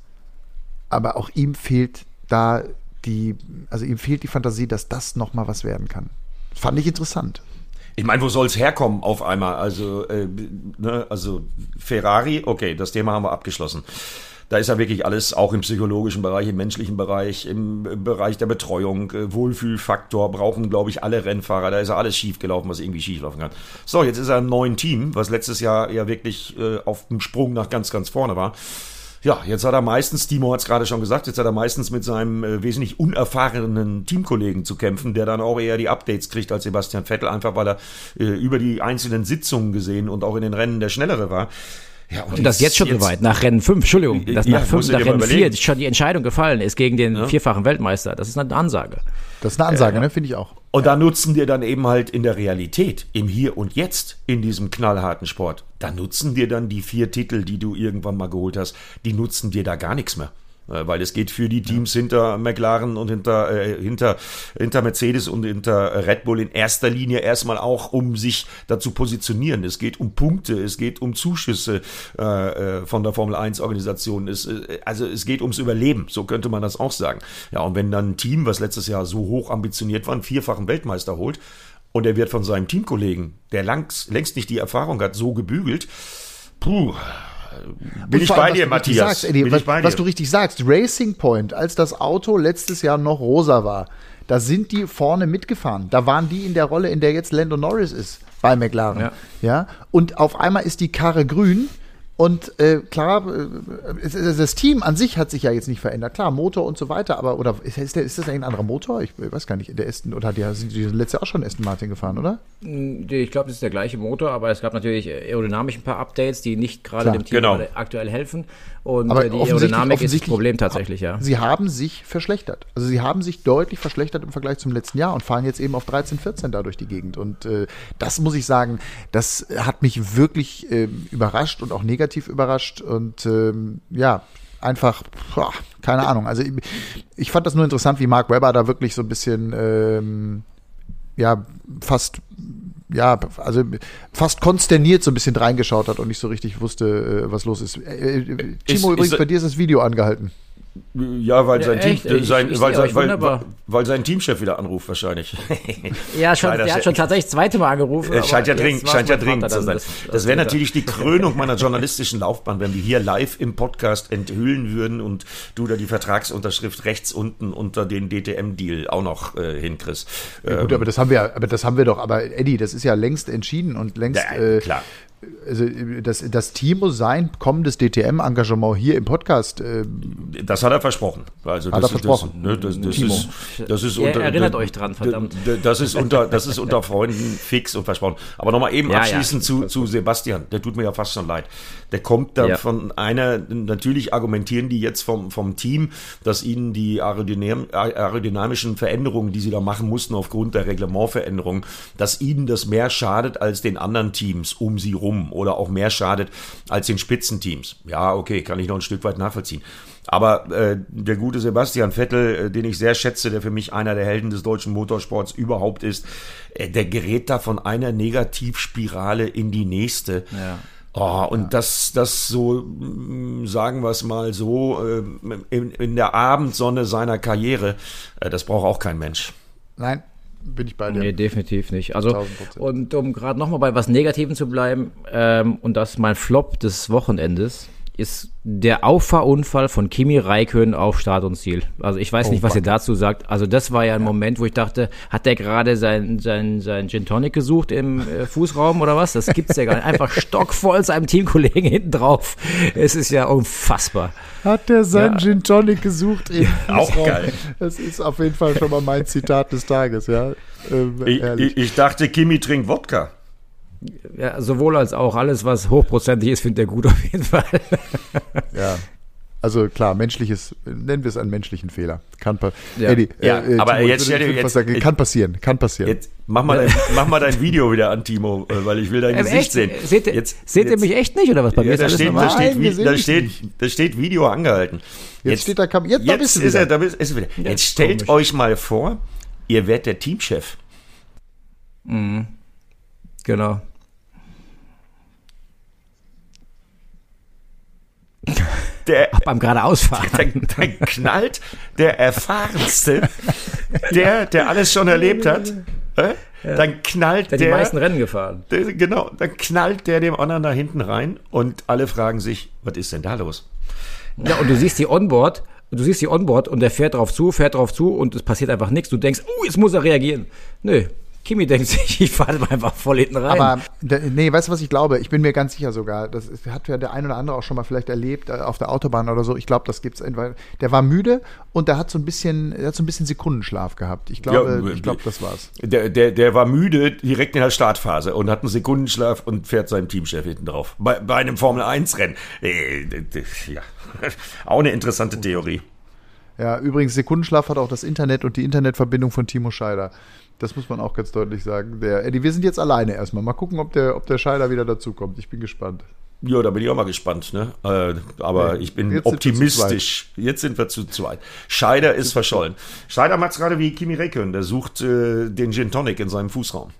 aber auch ihm fehlt da die, also ihm fehlt die Fantasie, dass das nochmal was werden kann. Fand ich interessant. Ich meine, wo soll es herkommen auf einmal? Also, äh, ne, also Ferrari, okay, das Thema haben wir abgeschlossen. Da ist ja wirklich alles, auch im psychologischen Bereich, im menschlichen Bereich, im Bereich der Betreuung, äh, Wohlfühlfaktor brauchen, glaube ich, alle Rennfahrer. Da ist ja alles schief gelaufen, was irgendwie schief laufen kann. So, jetzt ist er im neuen Team, was letztes Jahr ja wirklich äh, auf dem Sprung nach ganz, ganz vorne war. Ja, jetzt hat er meistens, Timo hat es gerade schon gesagt, jetzt hat er meistens mit seinem äh, wesentlich unerfahrenen Teamkollegen zu kämpfen, der dann auch eher die Updates kriegt als Sebastian Vettel, einfach weil er äh, über die einzelnen Sitzungen gesehen und auch in den Rennen der Schnellere war. Ja, und, und das jetzt schon jetzt, soweit, nach Rennen 5, Entschuldigung, dass ja, nach, fünf, nach Rennen 4 schon die Entscheidung gefallen ist gegen den ja. vierfachen Weltmeister. Das ist eine Ansage. Das ist eine Ansage, ne, finde ich auch. Und da nutzen dir dann eben halt in der Realität, im Hier und Jetzt, in diesem knallharten Sport, da nutzen dir dann die vier Titel, die du irgendwann mal geholt hast, die nutzen dir da gar nichts mehr. Äh, weil es geht für die Teams hinter McLaren und hinter, äh, hinter, hinter Mercedes und hinter Red Bull in erster Linie erstmal auch um sich dazu positionieren. Es geht um Punkte, es geht um Zuschüsse äh, äh von der Formel 1 Organisation. Es, äh, also es geht ums Überleben, so könnte man das auch sagen. Ja, und wenn dann ein Team, was letztes Jahr so hoch ambitioniert war, einen vierfachen Weltmeister holt und er wird von seinem Teamkollegen, der langs, längst nicht die Erfahrung hat, so gebügelt, puh, bin ich bei dir, Matthias. Sagst, Eddie, was, was, du richtig sagst, Racing Point, als das Auto letztes Jahr noch rosa war, da sind die vorne mitgefahren. Da waren die in der Rolle, in der jetzt Lando Norris ist bei McLaren. Ja. ja? Und auf einmal ist die Karre grün und äh, klar, äh, das Team an sich hat sich ja jetzt nicht verändert. Klar, Motor und so weiter, aber oder ist, ist, der, ist das ein anderer Motor? Ich weiß gar nicht. Der Aston, oder hat die, sind die letzte Jahr auch schon Aston Martin gefahren, oder? Mm, ich glaube, das ist der gleiche Motor, aber es gab natürlich aerodynamisch ein paar Updates, die nicht gerade dem Team genau. aktuell helfen. Und aber äh, die Aerodynamik ist das Problem tatsächlich, ja. Sie haben sich verschlechtert. Also sie haben sich deutlich verschlechtert im Vergleich zum letzten Jahr und fahren jetzt eben auf 13, 14 da durch die Gegend. Und äh, das muss ich sagen, das hat mich wirklich äh, überrascht und auch negativ überrascht. Und ähm, ja, einfach, boah, keine Ahnung. Also ich, ich, fand das nur interessant, wie Mark Webber da wirklich so ein bisschen ähm, ja, fast ja, also fast konsterniert so ein bisschen reingeschaut hat und nicht so richtig wusste, äh, was los ist. Äh, äh Timo, ist, übrigens, ist, bei dir ist das Video angehalten. Ja, weil sein ja, Team, sein, ich, weil, sein, weil, weil, sein Teamchef wieder anruft wahrscheinlich. ja, schon, der hat schon tatsächlich das zweite Mal angerufen. Es scheint ja dringend, scheint ja dringend zu sein. Das, das, das wäre natürlich die Krönung meiner journalistischen Laufbahn, wenn wir hier live im Podcast enthüllen würden und du da die Vertragsunterschrift rechts unten unter den DTM-Deal auch noch äh, hinkriegst. Ja, gut, ähm, aber das haben wir, aber das haben wir doch. Aber Eddie, das ist ja längst entschieden und längst. Ja, äh, klar also das, das Timo sein kommendes DTM-Engagement hier im Podcast. Äh, das hat er versprochen. Also hat er versprochen. Ne, das, das, Timo. Ist, das ist unter, erinnert euch dran, verdammt. Das ist unter, das ist unter Freunden fix und versprochen. Aber nochmal eben ja, abschließend ja. Zu, zu Sebastian. Der tut mir ja fast schon leid. Der kommt dann ja. von einer, natürlich argumentieren die jetzt vom, vom Team, dass ihnen die aerodynam, aerodynamischen Veränderungen, die sie da machen mussten aufgrund der Reglementveränderungen, dass ihnen das mehr schadet als den anderen Teams um sie rum um oder auch mehr schadet als den Spitzenteams. Ja, okay, kann ich noch ein Stück weit nachvollziehen. Aber äh, der gute Sebastian Vettel, äh, den ich sehr schätze, der für mich einer der Helden des deutschen Motorsports überhaupt ist, äh, der gerät da von einer Negativspirale in die nächste. Ja. Oh, und ja. das, das so, mm, sagen wir es mal so, äh, in, in der Abendsonne seiner Karriere, äh, das braucht auch kein Mensch. Nein, bin ich bei dir. Nee, definitiv nicht. Also, und um gerade nochmal bei was Negativen zu bleiben, ähm, und das ist mein Flop des Wochenendes, ist der Auffahrunfall von Kimi Räikkönen auf Start und Ziel. Also ich weiß oh, nicht, was ihr dazu sagt. Also das war ja ein ja. Moment, wo ich dachte, hat der gerade sein, sein, sein Gin Tonic gesucht im äh, Fußraum oder was? Das gibt's ja gar nicht. Einfach stockvoll seinem Teamkollegen hinten drauf. Es ist ja unfassbar. Hat der seinen ja. Gin Tonic gesucht im ja, Auch geil. Das ist auf jeden Fall schon mal mein Zitat des Tages, ja. Ähm, ich, ich, ich dachte, Kimi trinkt Wodka. Ja, sowohl als auch. Alles, was hochprozentig ist, findet er gut auf jeden Fall. ja. Also klar, menschliches, nennen wir es einen menschlichen Fehler. Kann, ja. Eddie, ja, äh, aber Timo, jetzt, stell jetzt, sagen, kann passieren, kann passieren. Jetzt mach mal, dein, mach mal dein Video wieder an, Timo, äh, weil ich will dein ähm, Gesicht echt? sehen. Seht, jetzt, seht jetzt, ihr mich echt nicht oder was? Bei ja, mir ist da alles steht, normal. Da steht, Nein, da, steht, da steht Video angehalten. Jetzt, jetzt steht da, jetzt, jetzt da bist du wieder. Er, da bist, ist wieder. Jetzt, jetzt stellt komisch. euch mal vor, ihr werdet der Teamchef. Mhm. Genau. Der, beim geradeausfahren. Dann, dann knallt der erfahrenste, der, der alles schon erlebt hat. Äh? Ja. Dann knallt der, der. die meisten Rennen gefahren. Der, genau, dann knallt der dem anderen da hinten rein und alle fragen sich, was ist denn da los? Ja, und du siehst die Onboard, du siehst die Onboard und der fährt drauf zu, fährt drauf zu und es passiert einfach nichts. Du denkst, oh, jetzt muss er reagieren. Nö, Kimi denkt sich, ich fahre einfach voll hinten rein. Aber nee, weißt du, was ich glaube? Ich bin mir ganz sicher sogar. Das hat ja der ein oder andere auch schon mal vielleicht erlebt äh, auf der Autobahn oder so. Ich glaube, das gibt's. Der war müde und der hat so ein bisschen, der hat so ein bisschen Sekundenschlaf gehabt. Ich glaube, ja, ich glaube, das war's. Der, der, der war müde direkt in der Startphase und hat einen Sekundenschlaf und fährt seinem Teamchef hinten drauf. Bei, bei einem Formel 1 Rennen. Äh, ja, auch eine interessante Theorie. Ja, übrigens, Sekundenschlaf hat auch das Internet und die Internetverbindung von Timo Scheider. Das muss man auch ganz deutlich sagen. Der, Eddie, wir sind jetzt alleine erstmal. Mal gucken, ob der, ob der Scheider wieder dazukommt. Ich bin gespannt. Ja, da bin ich auch mal gespannt. Ne? Äh, aber ich bin jetzt optimistisch. Sind jetzt sind wir zu zweit. Scheider ist verschollen. Scheider macht es gerade wie Kimi Räikkönen. Der sucht äh, den Gin Tonic in seinem Fußraum.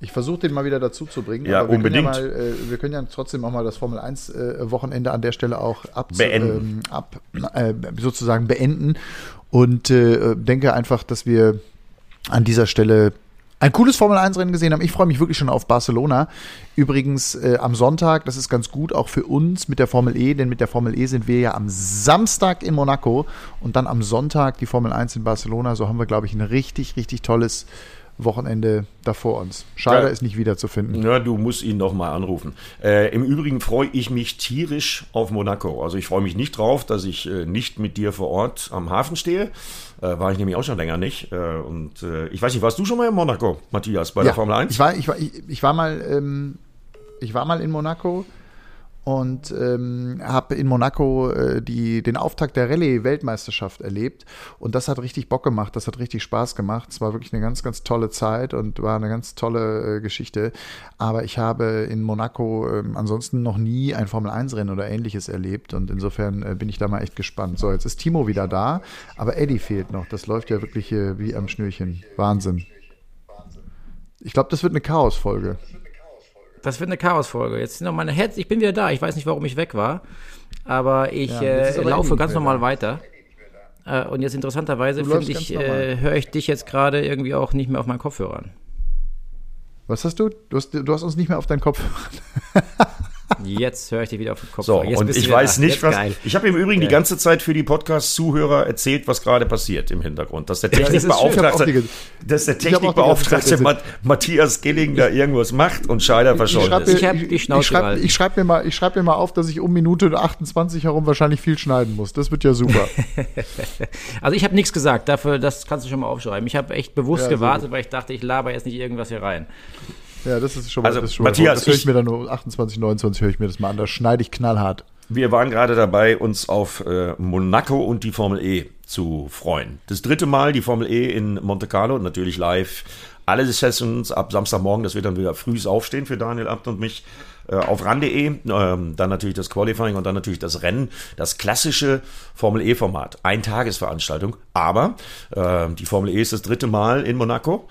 Ich versuche den mal wieder dazu zu bringen. Ja, wir unbedingt. Können ja mal, äh, wir können ja trotzdem auch mal das Formel 1 äh, Wochenende an der Stelle auch ab, beenden. Ähm, ab äh, sozusagen beenden. Und äh, denke einfach, dass wir an dieser Stelle ein cooles Formel 1 Rennen gesehen haben. Ich freue mich wirklich schon auf Barcelona. Übrigens äh, am Sonntag, das ist ganz gut auch für uns mit der Formel E, denn mit der Formel E sind wir ja am Samstag in Monaco und dann am Sonntag die Formel 1 in Barcelona. So haben wir, glaube ich, ein richtig, richtig tolles Wochenende da vor uns. Schade, ja. ist nicht wiederzufinden. Ja, du musst ihn noch mal anrufen. Äh, Im Übrigen freue ich mich tierisch auf Monaco. Also ich freue mich nicht drauf, dass ich äh, nicht mit dir vor Ort am Hafen stehe. Äh, war ich nämlich auch schon länger nicht. Äh, und äh, ich weiß nicht, warst du schon mal in Monaco, Matthias, bei ja, der Formel 1? Ich war, ich war, ich, ich war mal, ähm, ich war mal in Monaco und ähm, habe in Monaco äh, die, den Auftakt der Rallye-Weltmeisterschaft erlebt. Und das hat richtig Bock gemacht, das hat richtig Spaß gemacht. Es war wirklich eine ganz, ganz tolle Zeit und war eine ganz tolle äh, Geschichte. Aber ich habe in Monaco äh, ansonsten noch nie ein Formel-1-Rennen oder ähnliches erlebt. Und insofern äh, bin ich da mal echt gespannt. So, jetzt ist Timo wieder da, aber Eddie fehlt noch. Das läuft ja wirklich wie am Schnürchen. Wahnsinn. Ich glaube, das wird eine Chaos-Folge. Das wird eine Chaosfolge. Jetzt sind noch meine Heads. Ich bin wieder da. Ich weiß nicht, warum ich weg war. Aber ich ja, äh, laufe ganz normal weiter. Äh, und jetzt interessanterweise finde ich, äh, höre ich dich jetzt gerade irgendwie auch nicht mehr auf meinen Kopfhörern. Was hast du? Du hast, du hast uns nicht mehr auf deinen Kopfhörern. Jetzt höre ich dich wieder auf den Kopf. So, und ich weiß nicht, was. Geil. Ich habe im Übrigen geil. die ganze Zeit für die Podcast-Zuhörer erzählt, was gerade passiert im Hintergrund. Dass der Technikbeauftragte, ja, dass der Technikbeauftragte Matthias Gilling da irgendwas macht und Scheider verschollen ist. Ich habe die Schnauze Ich schreibe schreib mir, mal, schreib mir mal auf, dass ich um Minute 28 herum wahrscheinlich viel schneiden muss. Das wird ja super. also ich habe nichts gesagt. Dafür, das kannst du schon mal aufschreiben. Ich habe echt bewusst ja, gewartet, weil ich dachte, ich laber jetzt nicht irgendwas hier rein. Ja, das ist schon mal, also, das schon Matthias, das höre ich, ich mir dann nur 28, 29 höre ich mir das mal an. Da schneide ich knallhart. Wir waren gerade dabei, uns auf äh, Monaco und die Formel E zu freuen. Das dritte Mal die Formel E in Monte Carlo, natürlich live. Alle Sessions ab Samstagmorgen, das wird dann wieder frühs aufstehen für Daniel Abt und mich äh, auf RAN.de. Ähm, dann natürlich das Qualifying und dann natürlich das Rennen. Das klassische Formel E-Format. Eintagesveranstaltung. Aber äh, die Formel E ist das dritte Mal in Monaco.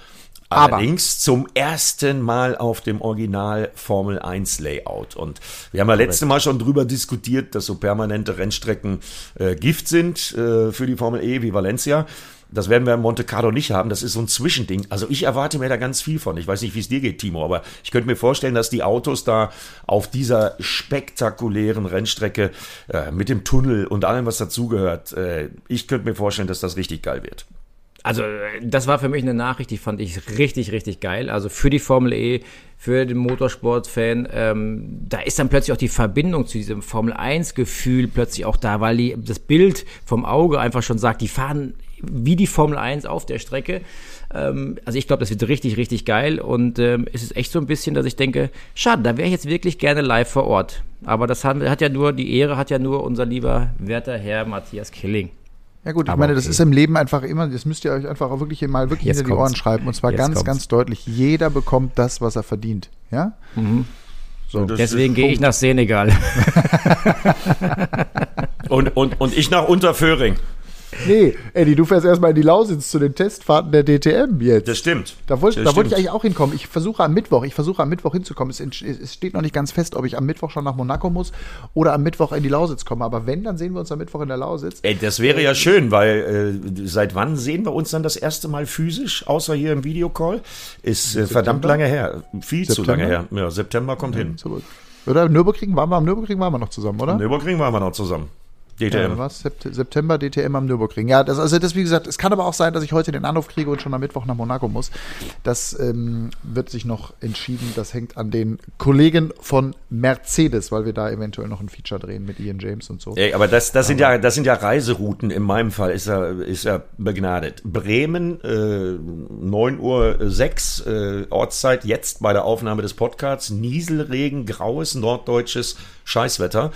Allerdings zum ersten Mal auf dem Original Formel 1 Layout. Und wir haben ja letztes Mal schon drüber diskutiert, dass so permanente Rennstrecken äh, Gift sind äh, für die Formel E wie Valencia. Das werden wir in Monte Carlo nicht haben. Das ist so ein Zwischending. Also ich erwarte mir da ganz viel von. Ich weiß nicht, wie es dir geht, Timo, aber ich könnte mir vorstellen, dass die Autos da auf dieser spektakulären Rennstrecke äh, mit dem Tunnel und allem, was dazugehört, äh, ich könnte mir vorstellen, dass das richtig geil wird. Also, das war für mich eine Nachricht, die fand ich richtig, richtig geil. Also für die Formel E, für den Motorsport-Fan, ähm, da ist dann plötzlich auch die Verbindung zu diesem Formel 1-Gefühl plötzlich auch da, weil die, das Bild vom Auge einfach schon sagt, die fahren wie die Formel 1 auf der Strecke. Ähm, also ich glaube, das wird richtig, richtig geil und ähm, es ist echt so ein bisschen, dass ich denke, schade, da wäre ich jetzt wirklich gerne live vor Ort. Aber das hat, hat ja nur, die Ehre hat ja nur unser lieber werter Herr Matthias Killing. Ja gut, ich Aber meine, okay. das ist im Leben einfach immer, das müsst ihr euch einfach auch wirklich mal wirklich Jetzt hinter die Ohren schreiben. Und zwar Jetzt ganz, kommt's. ganz deutlich. Jeder bekommt das, was er verdient. Ja? Mhm. So. Deswegen gehe ich nach Senegal. und, und, und ich nach Unterföhring. Nee, Eddie, du fährst erstmal in die Lausitz zu den Testfahrten der DTM jetzt. Das stimmt. Da wollte wollt ich eigentlich auch hinkommen. Ich versuche am Mittwoch, ich versuche am Mittwoch hinzukommen. Es, es, steht noch nicht ganz fest, ob ich am Mittwoch schon nach Monaco muss oder am Mittwoch in die Lausitz komme. Aber wenn, dann sehen wir uns am Mittwoch in der Lausitz. Ey, das wäre ja schön, weil äh, seit wann sehen wir uns dann das erste Mal physisch, außer hier im Videocall? Ist äh, verdammt lange her. Viel September? zu lange her. Ja, September kommt ja, hin. Zurück. Oder Nürburgring waren wir am Nürburgring waren wir noch zusammen, oder? Nürburgring waren wir noch zusammen. DTM. Ja, was? September DTM am Nürburgring. Ja, das, also das, wie gesagt, es kann aber auch sein, dass ich heute den Anruf kriege und schon am Mittwoch nach Monaco muss. Das ähm, wird sich noch entschieden. Das hängt an den Kollegen von Mercedes, weil wir da eventuell noch ein Feature drehen mit Ian James und so. Ey, aber das, das, sind ja, das sind ja Reiserouten. In meinem Fall ist er, ist er begnadet. Bremen, äh, 9 Uhr 6 äh, Ortszeit, jetzt bei der Aufnahme des Podcasts. Nieselregen, graues norddeutsches Scheißwetter.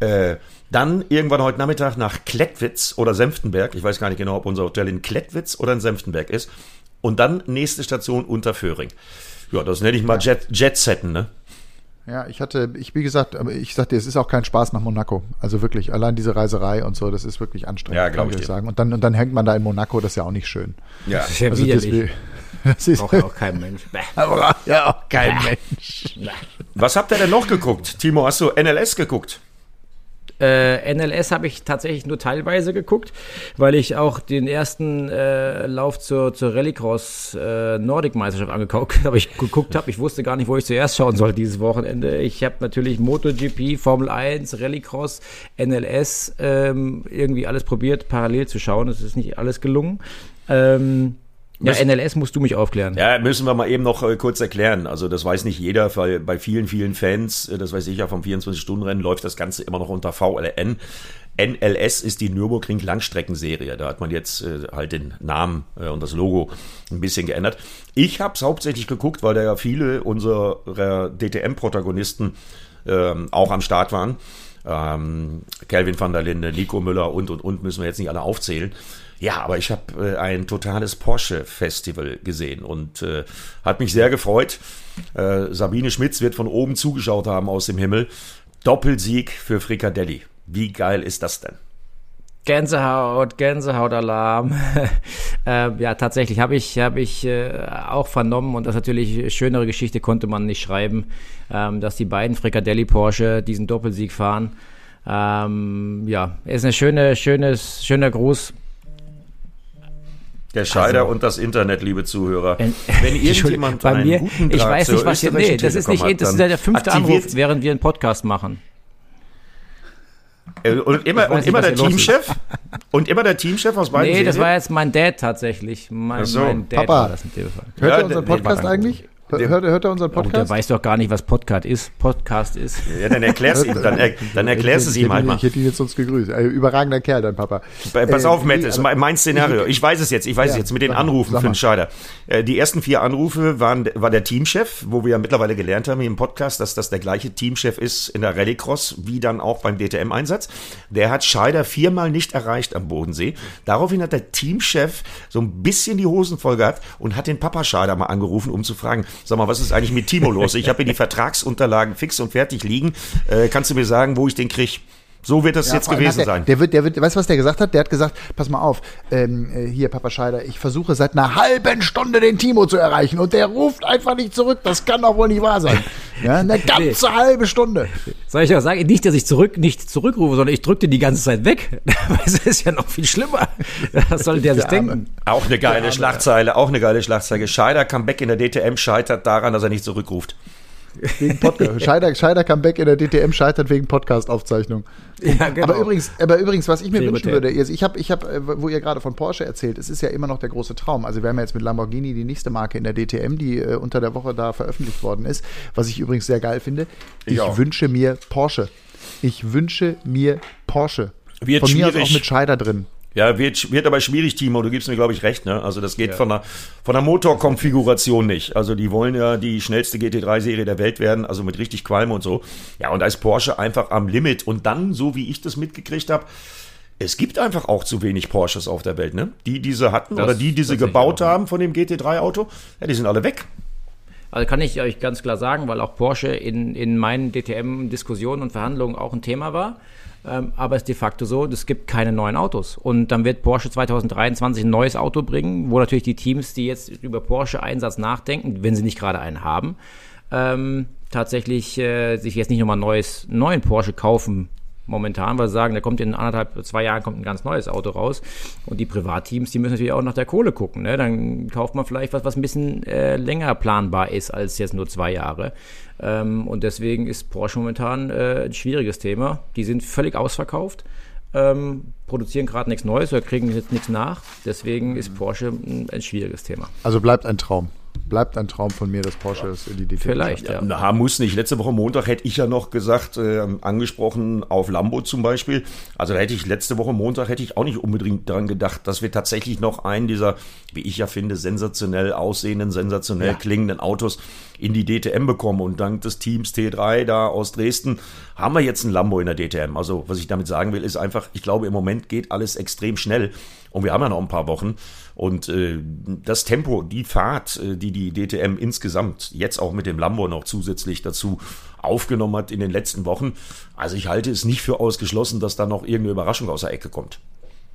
Äh, dann irgendwann heute Nachmittag nach Klettwitz oder Senftenberg. Ich weiß gar nicht genau, ob unser Hotel in Klettwitz oder in Senftenberg ist. Und dann nächste Station Unterföhring. Ja, das nenne ich mal Jet, Jet-Setten, ne? Ja, ich hatte, ich, wie gesagt, ich sagte, es ist auch kein Spaß nach Monaco. Also wirklich, allein diese Reiserei und so, das ist wirklich anstrengend, ja, kann ich dir. sagen. Und dann, und dann hängt man da in Monaco, das ist ja auch nicht schön. Ja, das ist ja also widerlich. Das, ist, Braucht ja auch kein Mensch. ja auch kein Mensch. Was habt ihr denn noch geguckt? Timo, hast du NLS geguckt? Äh, NLS habe ich tatsächlich nur teilweise geguckt, weil ich auch den ersten äh, Lauf zur, zur Rallycross äh, Nordic Meisterschaft angeguckt habe. Ich geguckt habe, ich wusste gar nicht, wo ich zuerst schauen soll dieses Wochenende. Ich habe natürlich MotoGP, Formel 1, Rallycross, NLS ähm, irgendwie alles probiert, parallel zu schauen. Es ist nicht alles gelungen. Ähm, ja, NLS musst du mich aufklären. Ja, müssen wir mal eben noch äh, kurz erklären. Also das weiß nicht jeder, weil bei vielen, vielen Fans, äh, das weiß ich ja vom 24-Stunden-Rennen, läuft das Ganze immer noch unter VLN. NLS ist die Nürburgring Langstreckenserie. Da hat man jetzt äh, halt den Namen äh, und das Logo ein bisschen geändert. Ich habe es hauptsächlich geguckt, weil da ja viele unserer DTM-Protagonisten ähm, auch am Start waren. Ähm, Kelvin van der Linde, Nico Müller und und und müssen wir jetzt nicht alle aufzählen. Ja, aber ich habe äh, ein totales Porsche-Festival gesehen und äh, hat mich sehr gefreut. Äh, Sabine Schmitz wird von oben zugeschaut haben aus dem Himmel. Doppelsieg für Frikadelli. Wie geil ist das denn? Gänsehaut, Gänsehautalarm. äh, ja, tatsächlich habe ich, hab ich äh, auch vernommen und das natürlich schönere Geschichte konnte man nicht schreiben, ähm, dass die beiden Frikadelli Porsche diesen Doppelsieg fahren. Ähm, ja, ist ein schöne, schönes, schöner Gruß der Scheider also, und das Internet, liebe Zuhörer. Äh, Wenn irgendjemand bei einen mir, guten Draht ich weiß nicht, was hier, nee, das ist nicht, das ist ja der fünfte Anruf, während wir einen Podcast machen. Äh, und immer, und nicht, immer der Teamchef? Und immer der Teamchef aus beiden Nee, Serien? das war jetzt mein Dad tatsächlich. Mein, so. mein Dad Papa, war das mit dem Fall. Hört ja, ihr unseren Podcast nee, eigentlich? Hört, hört er unseren Podcast? der weiß doch gar nicht, was Podcast ist. Podcast ist. Ja, dann erklärst ihm, dann, er, dann erklärst es ihm halt mal. Ich hätte ihn jetzt sonst gegrüßt. Ein überragender Kerl, dein Papa. Pass auf, Matt, ist mein Szenario. Ich weiß es jetzt, ich weiß es jetzt mit den Anrufen für den Scheider. Äh, die ersten vier Anrufe waren, war der Teamchef, wo wir ja mittlerweile gelernt haben im Podcast, dass das der gleiche Teamchef ist in der Rallycross wie dann auch beim DTM-Einsatz. Der hat Scheider viermal nicht erreicht am Bodensee. Daraufhin hat der Teamchef so ein bisschen die Hosen voll gehabt und hat den Papa Scheider mal angerufen, um zu fragen, sag mal, was ist eigentlich mit Timo los? Ich habe hier die Vertragsunterlagen fix und fertig liegen. Äh, kannst du mir sagen, wo ich den krieg? So wird das ja, jetzt gewesen der, sein. Der wird, der wird, weißt du, was der gesagt hat? Der hat gesagt, pass mal auf, ähm, äh, hier, Papa Scheider, ich versuche seit einer halben Stunde den Timo zu erreichen und der ruft einfach nicht zurück. Das kann doch wohl nicht wahr sein. Ja, eine ganze nee. halbe Stunde. Soll ich auch sagen, nicht, dass ich zurück, nicht zurückrufe, sondern ich drückte die ganze Zeit weg. Das ist ja noch viel schlimmer. Was soll der sich denken? Auch eine geile Schlagzeile, auch eine geile Schlagzeile. Scheider Comeback in der DTM scheitert daran, dass er nicht zurückruft. Wegen Podcast. Scheider, Scheider Comeback in der DTM scheitert wegen Podcast-Aufzeichnung. Ja, genau. Aber übrigens, aber übrigens, was ich mir wünschen würde, ich habe, ich habe, äh, wo ihr gerade von Porsche erzählt, es ist ja immer noch der große Traum. Also wir haben ja jetzt mit Lamborghini die nächste Marke in der DTM, die äh, unter der Woche da veröffentlicht worden ist, was ich übrigens sehr geil finde. Ich ja. wünsche mir Porsche. Ich wünsche mir Porsche. Wird von schwierig. mir aus auch mit Scheider drin. Ja, wird, wird aber schwierig, Timo. Du gibst mir, glaube ich, recht. Ne? Also das geht ja. von, der, von der Motorkonfiguration nicht. Also die wollen ja die schnellste GT3-Serie der Welt werden, also mit richtig Qualm und so. Ja, und da ist Porsche einfach am Limit. Und dann, so wie ich das mitgekriegt habe, es gibt einfach auch zu wenig Porsches auf der Welt. Ne? Die diese hatten das, oder die diese gebaut haben von dem GT3-Auto, ja, die sind alle weg. Also kann ich euch ganz klar sagen, weil auch Porsche in, in meinen DTM-Diskussionen und Verhandlungen auch ein Thema war. Ähm, aber es ist de facto so, es gibt keine neuen Autos. Und dann wird Porsche 2023 ein neues Auto bringen, wo natürlich die Teams, die jetzt über Porsche-Einsatz nachdenken, wenn sie nicht gerade einen haben, ähm, tatsächlich äh, sich jetzt nicht nochmal einen neuen Porsche kaufen momentan, weil sie sagen, da kommt in anderthalb, zwei Jahren kommt ein ganz neues Auto raus. Und die Privatteams, die müssen natürlich auch nach der Kohle gucken. Ne? Dann kauft man vielleicht was, was ein bisschen äh, länger planbar ist als jetzt nur zwei Jahre. Ähm, und deswegen ist Porsche momentan äh, ein schwieriges Thema. Die sind völlig ausverkauft. Ähm, produzieren gerade nichts Neues oder kriegen jetzt nichts nach. Deswegen ist Porsche ein, ein schwieriges Thema. Also bleibt ein Traum bleibt ein Traum von mir, dass Porsche es in die DTM Vielleicht, ja. Na, muss nicht. Letzte Woche Montag hätte ich ja noch gesagt, äh, angesprochen auf Lambo zum Beispiel. Also da hätte ich letzte Woche Montag hätte ich auch nicht unbedingt daran gedacht, dass wir tatsächlich noch einen dieser, wie ich ja finde, sensationell aussehenden, sensationell ja. klingenden Autos in die DTM bekommen. Und dank des Teams T3 da aus Dresden haben wir jetzt einen Lambo in der DTM. Also was ich damit sagen will, ist einfach, ich glaube, im Moment geht alles extrem schnell. Und wir haben ja noch ein paar Wochen. Und äh, das Tempo, die Fahrt, äh, die die DTM insgesamt jetzt auch mit dem Lambo noch zusätzlich dazu aufgenommen hat in den letzten Wochen, also ich halte es nicht für ausgeschlossen, dass da noch irgendeine Überraschung aus der Ecke kommt.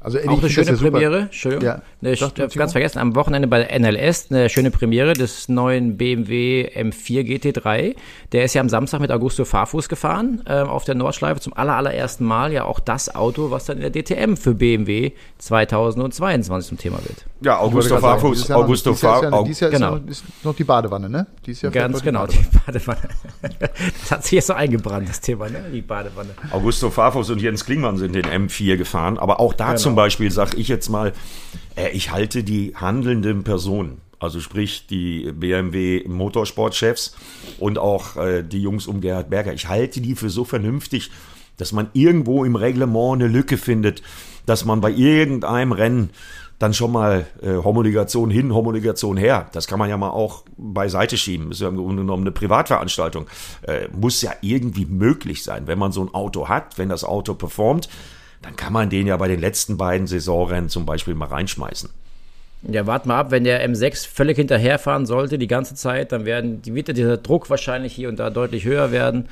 Also auch eine schöne Premiere, Entschuldigung. Ja. Eine, ganz vergessen, am Wochenende bei der NLS eine schöne Premiere des neuen BMW M4 GT3. Der ist ja am Samstag mit Augusto Farfus gefahren äh, auf der Nordschleife zum aller, allerersten Mal. Ja, auch das Auto, was dann in der DTM für BMW 2022 zum Thema wird. Ja, Augusto Farfus, Augusto Farfus. Jahr, genau. ist, noch, ist noch die Badewanne, ne? Dieses Jahr Ganz genau, die Badewanne. das hat sich jetzt so eingebrannt, das Thema, ne? Die Badewanne. Augusto Farfus und Jens Klingmann sind den M4 gefahren, aber auch dazu genau zum Beispiel sage ich jetzt mal, äh, ich halte die handelnden Personen, also sprich die BMW Motorsportchefs und auch äh, die Jungs um Gerhard Berger, ich halte die für so vernünftig, dass man irgendwo im Reglement eine Lücke findet, dass man bei irgendeinem Rennen dann schon mal äh, Homologation hin, Homologation her. Das kann man ja mal auch beiseite schieben. Ist ja im Grunde genommen eine Privatveranstaltung. Äh, muss ja irgendwie möglich sein, wenn man so ein Auto hat, wenn das Auto performt, dann kann man den ja bei den letzten beiden Saisonrennen zum Beispiel mal reinschmeißen. Ja, wart mal ab, wenn der M6 völlig hinterherfahren sollte die ganze Zeit, dann werden, wird dieser Druck wahrscheinlich hier und da deutlich höher werden.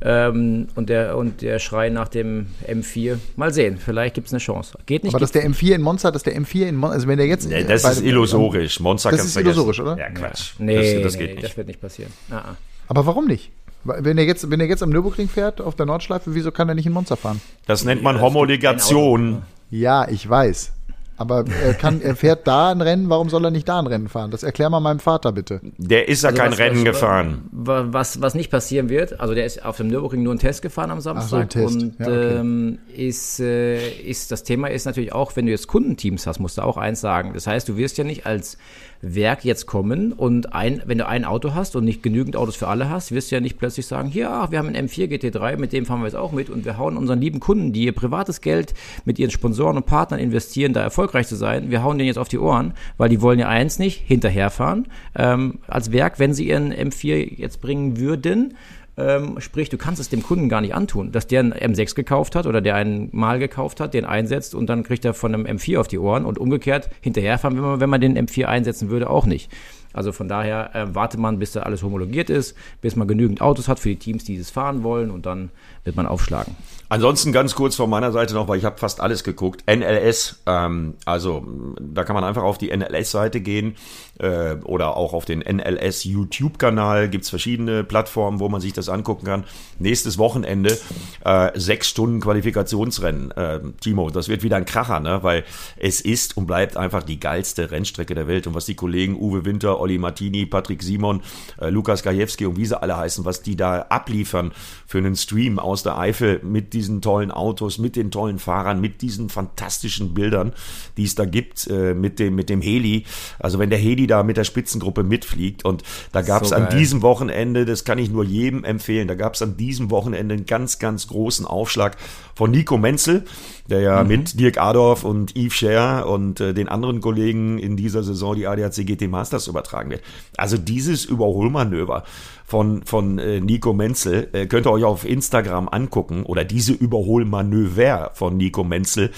Ähm, und, der, und der Schrei nach dem M4. Mal sehen, vielleicht gibt es eine Chance. Geht nicht. Aber dass der M4 in Monza, dass der M4 in Monza, also wenn der jetzt. Nee, das ist illusorisch. Monza das ist illusorisch, oder? Ja, Quatsch. Ja. Nee, das, das, geht nee, nicht. das wird nicht passieren. Ah, ah. Aber warum nicht? Wenn er, jetzt, wenn er jetzt am Nürburgring fährt, auf der Nordschleife, wieso kann er nicht in Monza fahren? Das nennt man Homologation. Ja, ich weiß. Aber er, kann, er fährt da ein Rennen, warum soll er nicht da ein Rennen fahren? Das erklär mal meinem Vater bitte. Der ist ja also kein was, Rennen was, gefahren. Was, was nicht passieren wird, also der ist auf dem Nürburgring nur einen Test gefahren am Samstag. Ach so, ein Test. Und ja, okay. ähm, ist, äh, ist, das Thema ist natürlich auch, wenn du jetzt Kundenteams hast, musst du auch eins sagen. Das heißt, du wirst ja nicht als Werk jetzt kommen und ein, wenn du ein Auto hast und nicht genügend Autos für alle hast, wirst du ja nicht plötzlich sagen, ach, wir haben einen M4 GT3, mit dem fahren wir jetzt auch mit und wir hauen unseren lieben Kunden, die ihr privates Geld mit ihren Sponsoren und Partnern investieren, da erfolgreich zu sein, wir hauen denen jetzt auf die Ohren, weil die wollen ja eins nicht, hinterherfahren. Ähm, als Werk, wenn sie ihren M4 jetzt bringen würden, ähm, sprich, du kannst es dem Kunden gar nicht antun, dass der einen M6 gekauft hat oder der einen Mal gekauft hat, den einsetzt und dann kriegt er von einem M4 auf die Ohren und umgekehrt hinterherfahren, wenn man, wenn man den M4 einsetzen würde, auch nicht. Also von daher äh, wartet man, bis da alles homologiert ist, bis man genügend Autos hat für die Teams, die es fahren wollen und dann wird man aufschlagen. Ansonsten ganz kurz von meiner Seite noch, weil ich habe fast alles geguckt. NLS, ähm, also da kann man einfach auf die NLS-Seite gehen äh, oder auch auf den NLS YouTube-Kanal. Gibt's verschiedene Plattformen, wo man sich das angucken kann. Nächstes Wochenende äh, sechs Stunden Qualifikationsrennen. Äh, Timo, das wird wieder ein Kracher, ne? weil es ist und bleibt einfach die geilste Rennstrecke der Welt. Und was die Kollegen Uwe Winter, Olli Martini, Patrick Simon, äh, Lukas Gajewski und wie sie alle heißen, was die da abliefern für einen Stream aus der Eifel mit diesen tollen Autos, mit den tollen Fahrern, mit diesen fantastischen Bildern, die es da gibt, äh, mit dem, mit dem Heli. Also wenn der Heli da mit der Spitzengruppe mitfliegt und da gab es so an diesem Wochenende, das kann ich nur jedem empfehlen, da gab es an diesem Wochenende einen ganz, ganz großen Aufschlag von Nico Menzel, der ja mhm. mit Dirk Adorf und Yves Scher und äh, den anderen Kollegen in dieser Saison die ADAC GT Masters übertragen wird. Also dieses Überholmanöver von, von äh, Nico Menzel äh, könnt ihr euch auf Instagram angucken oder diese Überholmanöver von Nico Menzel.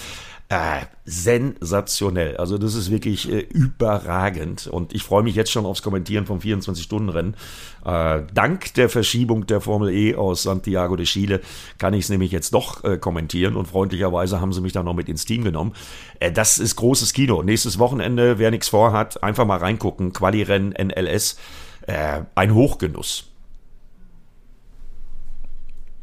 Äh, sensationell. Also das ist wirklich äh, überragend und ich freue mich jetzt schon aufs Kommentieren vom 24-Stunden-Rennen. Äh, dank der Verschiebung der Formel E aus Santiago de Chile kann ich es nämlich jetzt doch äh, kommentieren und freundlicherweise haben sie mich dann noch mit ins Team genommen. Äh, das ist großes Kino. Nächstes Wochenende, wer nichts vorhat, einfach mal reingucken. Quali-Rennen NLS. Äh, ein Hochgenuss.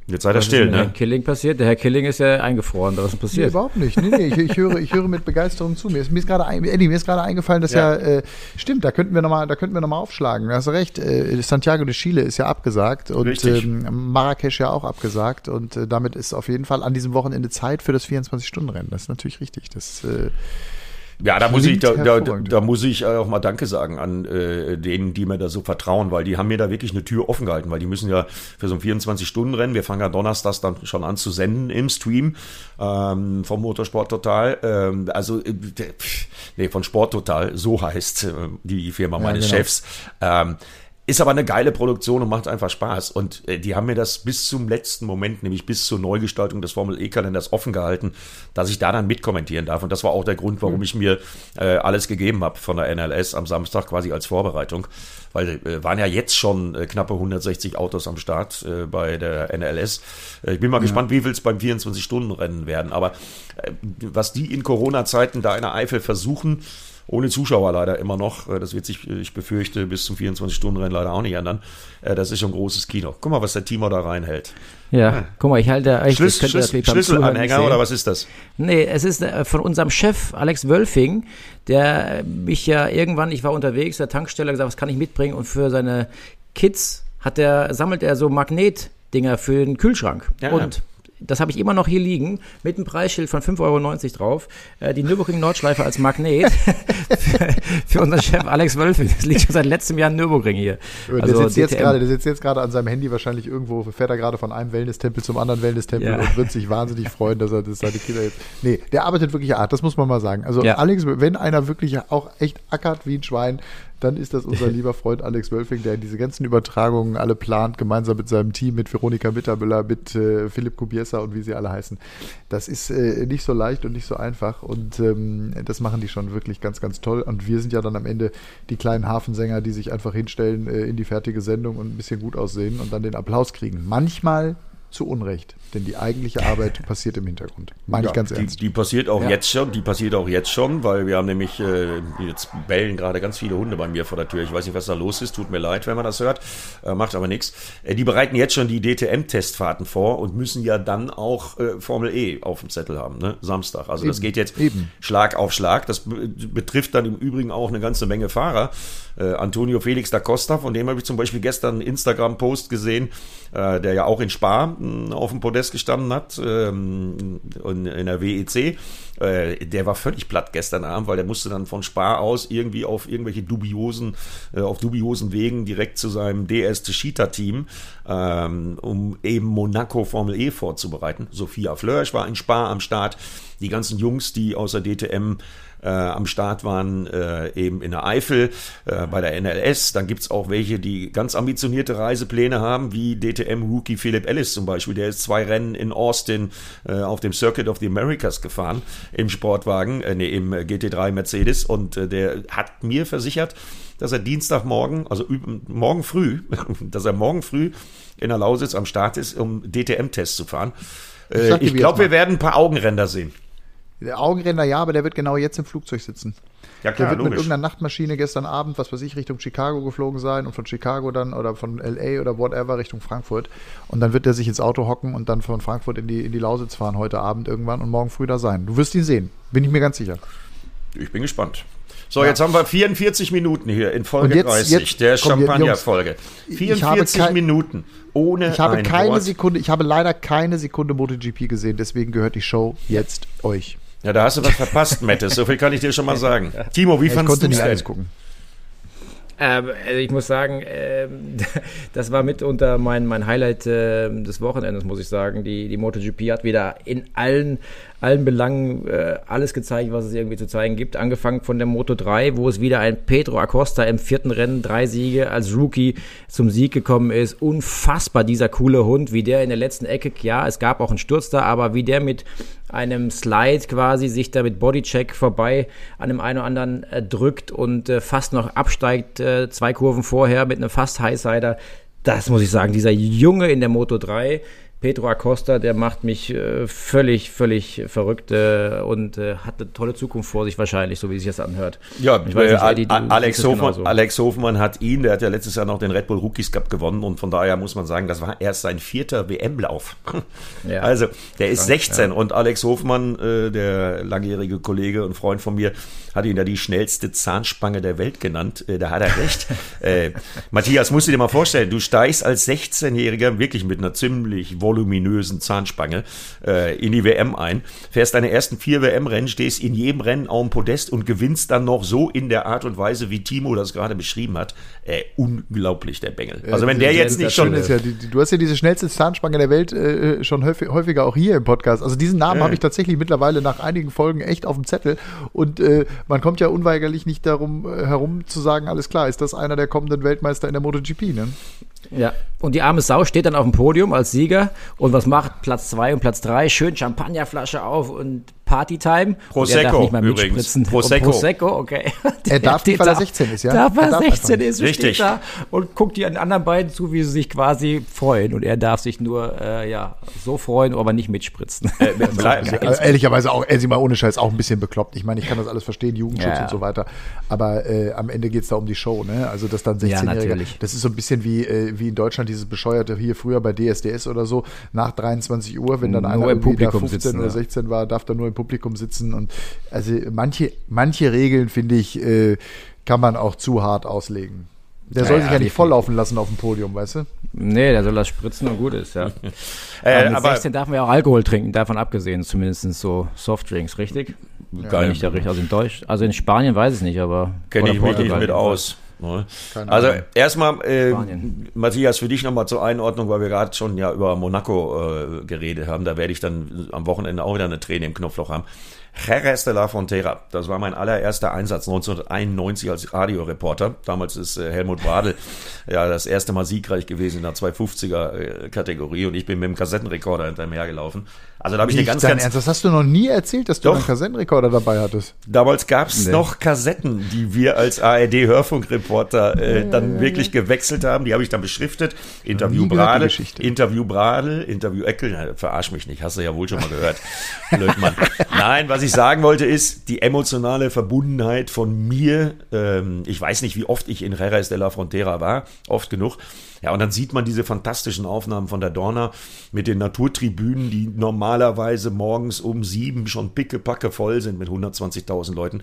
Jetzt seid ihr still, ne? Herr Killing passiert. Der Herr Killing ist ja eingefroren. Was ist passiert? Nee, überhaupt nicht. Nee, nee, ich, ich, höre, ich höre mit Begeisterung zu. Mir ist, mir ist gerade ein, Eddie, mir ist gerade eingefallen, dass ja, ja äh, stimmt, da könnten wir nochmal, da könnten wir noch mal aufschlagen. Du hast recht. Äh, Santiago de Chile ist ja abgesagt und ähm, Marrakesch ja auch abgesagt und äh, damit ist auf jeden Fall an diesem Wochenende Zeit für das 24-Stunden-Rennen. Das ist natürlich richtig. Das äh, ja, da muss ich, da, da, da, muss ich auch mal Danke sagen an äh, denen, die mir da so vertrauen, weil die haben mir da wirklich eine Tür offen gehalten, weil die müssen ja für so ein 24-Stunden-Rennen, wir fangen ja donnerstags dann schon an zu senden im Stream ähm, vom Motorsport Total, ähm, also äh, nee, von Sport Total, so heißt äh, die Firma meines ja, genau. Chefs. Ähm, ist aber eine geile Produktion und macht einfach Spaß. Und äh, die haben mir das bis zum letzten Moment, nämlich bis zur Neugestaltung des Formel E-Kalenders offen gehalten, dass ich da dann mitkommentieren darf. Und das war auch der Grund, warum mhm. ich mir äh, alles gegeben habe von der NLS am Samstag quasi als Vorbereitung. Weil äh, waren ja jetzt schon äh, knappe 160 Autos am Start äh, bei der NLS. Äh, ich bin mal ja. gespannt, wie viel es beim 24-Stunden-Rennen werden. Aber äh, was die in Corona-Zeiten da in der Eifel versuchen, ohne Zuschauer leider immer noch. Äh, das wird sich, ich befürchte, bis zum 24-Stunden-Rennen leider auch nicht ändern. Äh, das ist schon ein großes Kino. Guck mal, was der Timo da reinhält. Ja, ja. guck mal, ich halte euch Schlüs Schlüs Schlüsselanhänger oder was ist das? Nee, es ist äh, von unserem Chef Alex Wölfing, der mich ja irgendwann, ich war unterwegs, der Tankstelle gesagt, was kann ich mitbringen und für seine Kids hat der, sammelt er so Magnetdinger für den Kühlschrank. Ja, und das habe ich immer noch hier liegen, mit einem Preisschild von 5,90 Euro drauf. Äh, die Nürburgring Nordschleife als Magnet für, für, unseren Chef Alex Wölfe. Das liegt schon seit letztem Jahr in Nürburgring hier. Der, also sitzt jetzt grade, der sitzt jetzt gerade an seinem Handy wahrscheinlich irgendwo, fährt er gerade von einem Wellness-Tempel zum anderen Wellness-Tempel ja. und wird sich wahnsinnig freuen, dass er das seine Kinder jetzt. Nee, der arbeitet wirklich hart, das muss man mal sagen. Also ja. Alex, wenn einer wirklich auch echt ackert wie ein Schwein, dann ist das unser lieber Freund Alex Wölfing, der diese ganzen Übertragungen alle plant, gemeinsam mit seinem Team, mit Veronika Mittermüller, mit äh, Philipp Kubiesa und wie sie alle heißen. Das ist äh, nicht so leicht und nicht so einfach und ähm, das machen die schon wirklich ganz, ganz toll. Und wir sind ja dann am Ende die kleinen Hafensänger, die sich einfach hinstellen äh, in die fertige Sendung und ein bisschen gut aussehen und dann den Applaus kriegen. Manchmal zu Unrecht, denn die eigentliche Arbeit passiert im Hintergrund. Meine ja, ich ganz ernst. Die, die passiert auch ja. jetzt schon, die passiert auch jetzt schon, weil wir haben nämlich, äh, jetzt bellen gerade ganz viele Hunde bei mir vor der Tür. Ich weiß nicht, was da los ist, tut mir leid, wenn man das hört, äh, macht aber nichts. Äh, die bereiten jetzt schon die DTM-Testfahrten vor und müssen ja dann auch äh, Formel E auf dem Zettel haben, ne? Samstag. Also Eben. das geht jetzt Eben. Schlag auf Schlag. Das betrifft dann im Übrigen auch eine ganze Menge Fahrer. Äh, Antonio Felix da Costa, von dem habe ich zum Beispiel gestern einen Instagram-Post gesehen, äh, der ja auch in Spa äh, auf dem Podest gestanden hat, ähm, in, der WEC. Äh, der war völlig platt gestern Abend, weil der musste dann von Spa aus irgendwie auf irgendwelche dubiosen, äh, auf dubiosen Wegen direkt zu seinem DS Team, ähm, um eben Monaco Formel E vorzubereiten. Sophia Flörsch war in Spa am Start. Die ganzen Jungs, die außer DTM äh, am Start waren, äh, eben in der Eifel, äh, bei der NLS. Dann gibt's auch welche, die ganz ambitionierte Reisepläne haben, wie DTM-Rookie Philip Ellis zum Beispiel. Der ist zwei Rennen in Austin äh, auf dem Circuit of the Americas gefahren, im Sportwagen, äh, nee, im GT3 Mercedes. Und äh, der hat mir versichert, dass er Dienstagmorgen, also morgen früh, dass er morgen früh in der Lausitz am Start ist, um DTM-Tests zu fahren. Äh, ich glaube, wir werden ein paar Augenränder sehen. Der Augenränder ja, aber der wird genau jetzt im Flugzeug sitzen. Ja, klar, der wird logisch. mit irgendeiner Nachtmaschine gestern Abend, was weiß ich, Richtung Chicago geflogen sein und von Chicago dann oder von LA oder whatever Richtung Frankfurt. Und dann wird er sich ins Auto hocken und dann von Frankfurt in die, in die Lausitz fahren heute Abend irgendwann und morgen früh da sein. Du wirst ihn sehen, bin ich mir ganz sicher. Ich bin gespannt. So, ja. jetzt haben wir 44 Minuten hier in Folge jetzt, 30 jetzt, der Champagner-Folge. 44 kein, Minuten ohne Ich habe keine Wort. Sekunde, ich habe leider keine Sekunde MotoGP gesehen, deswegen gehört die Show jetzt euch. Ja, da hast du was verpasst, Mattes. So viel kann ich dir schon mal sagen. Timo, wie ja, fandest du nicht alles gucken? Ähm, also ich muss sagen, äh, das war mitunter mein, mein Highlight äh, des Wochenendes, muss ich sagen. Die, die MotoGP hat wieder in allen allen Belangen äh, alles gezeigt, was es irgendwie zu zeigen gibt. Angefangen von der Moto 3, wo es wieder ein Pedro Acosta im vierten Rennen drei Siege als Rookie zum Sieg gekommen ist. Unfassbar dieser coole Hund, wie der in der letzten Ecke, ja, es gab auch einen Sturz da, aber wie der mit einem Slide quasi sich da mit Bodycheck vorbei an dem einen oder anderen äh, drückt und äh, fast noch absteigt, äh, zwei Kurven vorher mit einem fast Highsider. Das muss ich sagen, dieser Junge in der Moto 3, Pedro Acosta, der macht mich äh, völlig, völlig verrückt äh, und äh, hat eine tolle Zukunft vor sich wahrscheinlich, so wie sich das anhört. Ja, nicht, Eddie, Alex, Hofmann, Alex Hofmann hat ihn, der hat ja letztes Jahr noch den Red Bull Rookies Cup gewonnen und von daher muss man sagen, das war erst sein vierter WM-Lauf. Ja, also, der ist 16 ja. und Alex Hofmann, äh, der langjährige Kollege und Freund von mir, hat ihn da die schnellste Zahnspange der Welt genannt. Äh, da hat er recht. äh, Matthias, musst du dir mal vorstellen, du steigst als 16-Jähriger wirklich mit einer ziemlich voluminösen Zahnspange äh, in die WM ein, fährst deine ersten vier WM-Rennen, stehst in jedem Rennen auf dem Podest und gewinnst dann noch so in der Art und Weise, wie Timo das gerade beschrieben hat. Äh, unglaublich, der Bengel. Also wenn der jetzt nicht schon... Ja, die, du hast ja diese schnellste Zahnspange der Welt äh, schon häufig, häufiger auch hier im Podcast. Also diesen Namen habe ich tatsächlich mittlerweile nach einigen Folgen echt auf dem Zettel und äh, man kommt ja unweigerlich nicht darum äh, herum zu sagen, alles klar, ist das einer der kommenden Weltmeister in der MotoGP, ne? Ja, und die arme Sau steht dann auf dem Podium als Sieger und was macht Platz 2 und Platz 3? Schön Champagnerflasche auf und Partytime. Prosecco nicht mal übrigens. Prosecco. Prosecco, okay. er darf nicht, weil er 16 ist, ja? Darf, er, er 16 ist, Richtig. da und guckt die anderen beiden zu, wie sie sich quasi freuen. Und er darf sich nur, äh, ja, so freuen, aber nicht mitspritzen. Äh, also, ehrlicherweise auch, er mal ohne Scheiß auch ein bisschen bekloppt. Ich meine, ich kann das alles verstehen, Jugendschutz ja. und so weiter. Aber äh, am Ende geht es da um die Show, ne? Also, dass dann 16-Jährige, ja, das ist so ein bisschen wie, äh, wie in Deutschland dieses bescheuerte hier früher bei DSDS oder so, nach 23 Uhr, wenn dann nur einer irgendwie da 15 sitzen, oder 16 ja. war, darf da nur im Publikum sitzen. Und also manche, manche Regeln, finde ich, äh, kann man auch zu hart auslegen. Der soll ja, sich ja nicht volllaufen lassen auf dem Podium, weißt du? Nee, der soll das spritzen und gut ist, ja. äh, aber mit aber 16 darf man ja auch Alkohol trinken, davon abgesehen, zumindest so Softdrinks, richtig? Ja, Gar nicht, also in Deutsch, also in Spanien weiß ich nicht, aber. Kenne ich mich nicht mit aus. Ne? Also erstmal, äh, Matthias, für dich nochmal zur Einordnung, weil wir gerade schon ja über Monaco äh, geredet haben. Da werde ich dann am Wochenende auch wieder eine Träne im Knopfloch haben. Jerez de la Frontera, das war mein allererster Einsatz 1991 als Radioreporter. Damals ist äh, Helmut Bradl ja das erste Mal siegreich gewesen in der 250er äh, Kategorie und ich bin mit dem Kassettenrekorder hinterher gelaufen. Also da habe ich eine ganz, ganz Ernst, das hast du noch nie erzählt, dass du Doch. einen Kassettenrekorder dabei hattest. Damals gab es nee. noch Kassetten, die wir als ARD-Hörfunkreporter äh, dann ja, wirklich ja. gewechselt haben. Die habe ich dann beschriftet. Interview Bradel, Interview Bradel, Interview Eckel. Na, verarsch mich nicht, hast du ja wohl schon mal gehört. Blödmann. Nein, was ich sagen wollte ist, die emotionale Verbundenheit von mir. Ähm, ich weiß nicht, wie oft ich in Jerez de la Frontera war. Oft genug. Ja, und dann sieht man diese fantastischen Aufnahmen von der Dorna mit den Naturtribünen, die normalerweise morgens um sieben schon pickepacke voll sind mit 120.000 Leuten.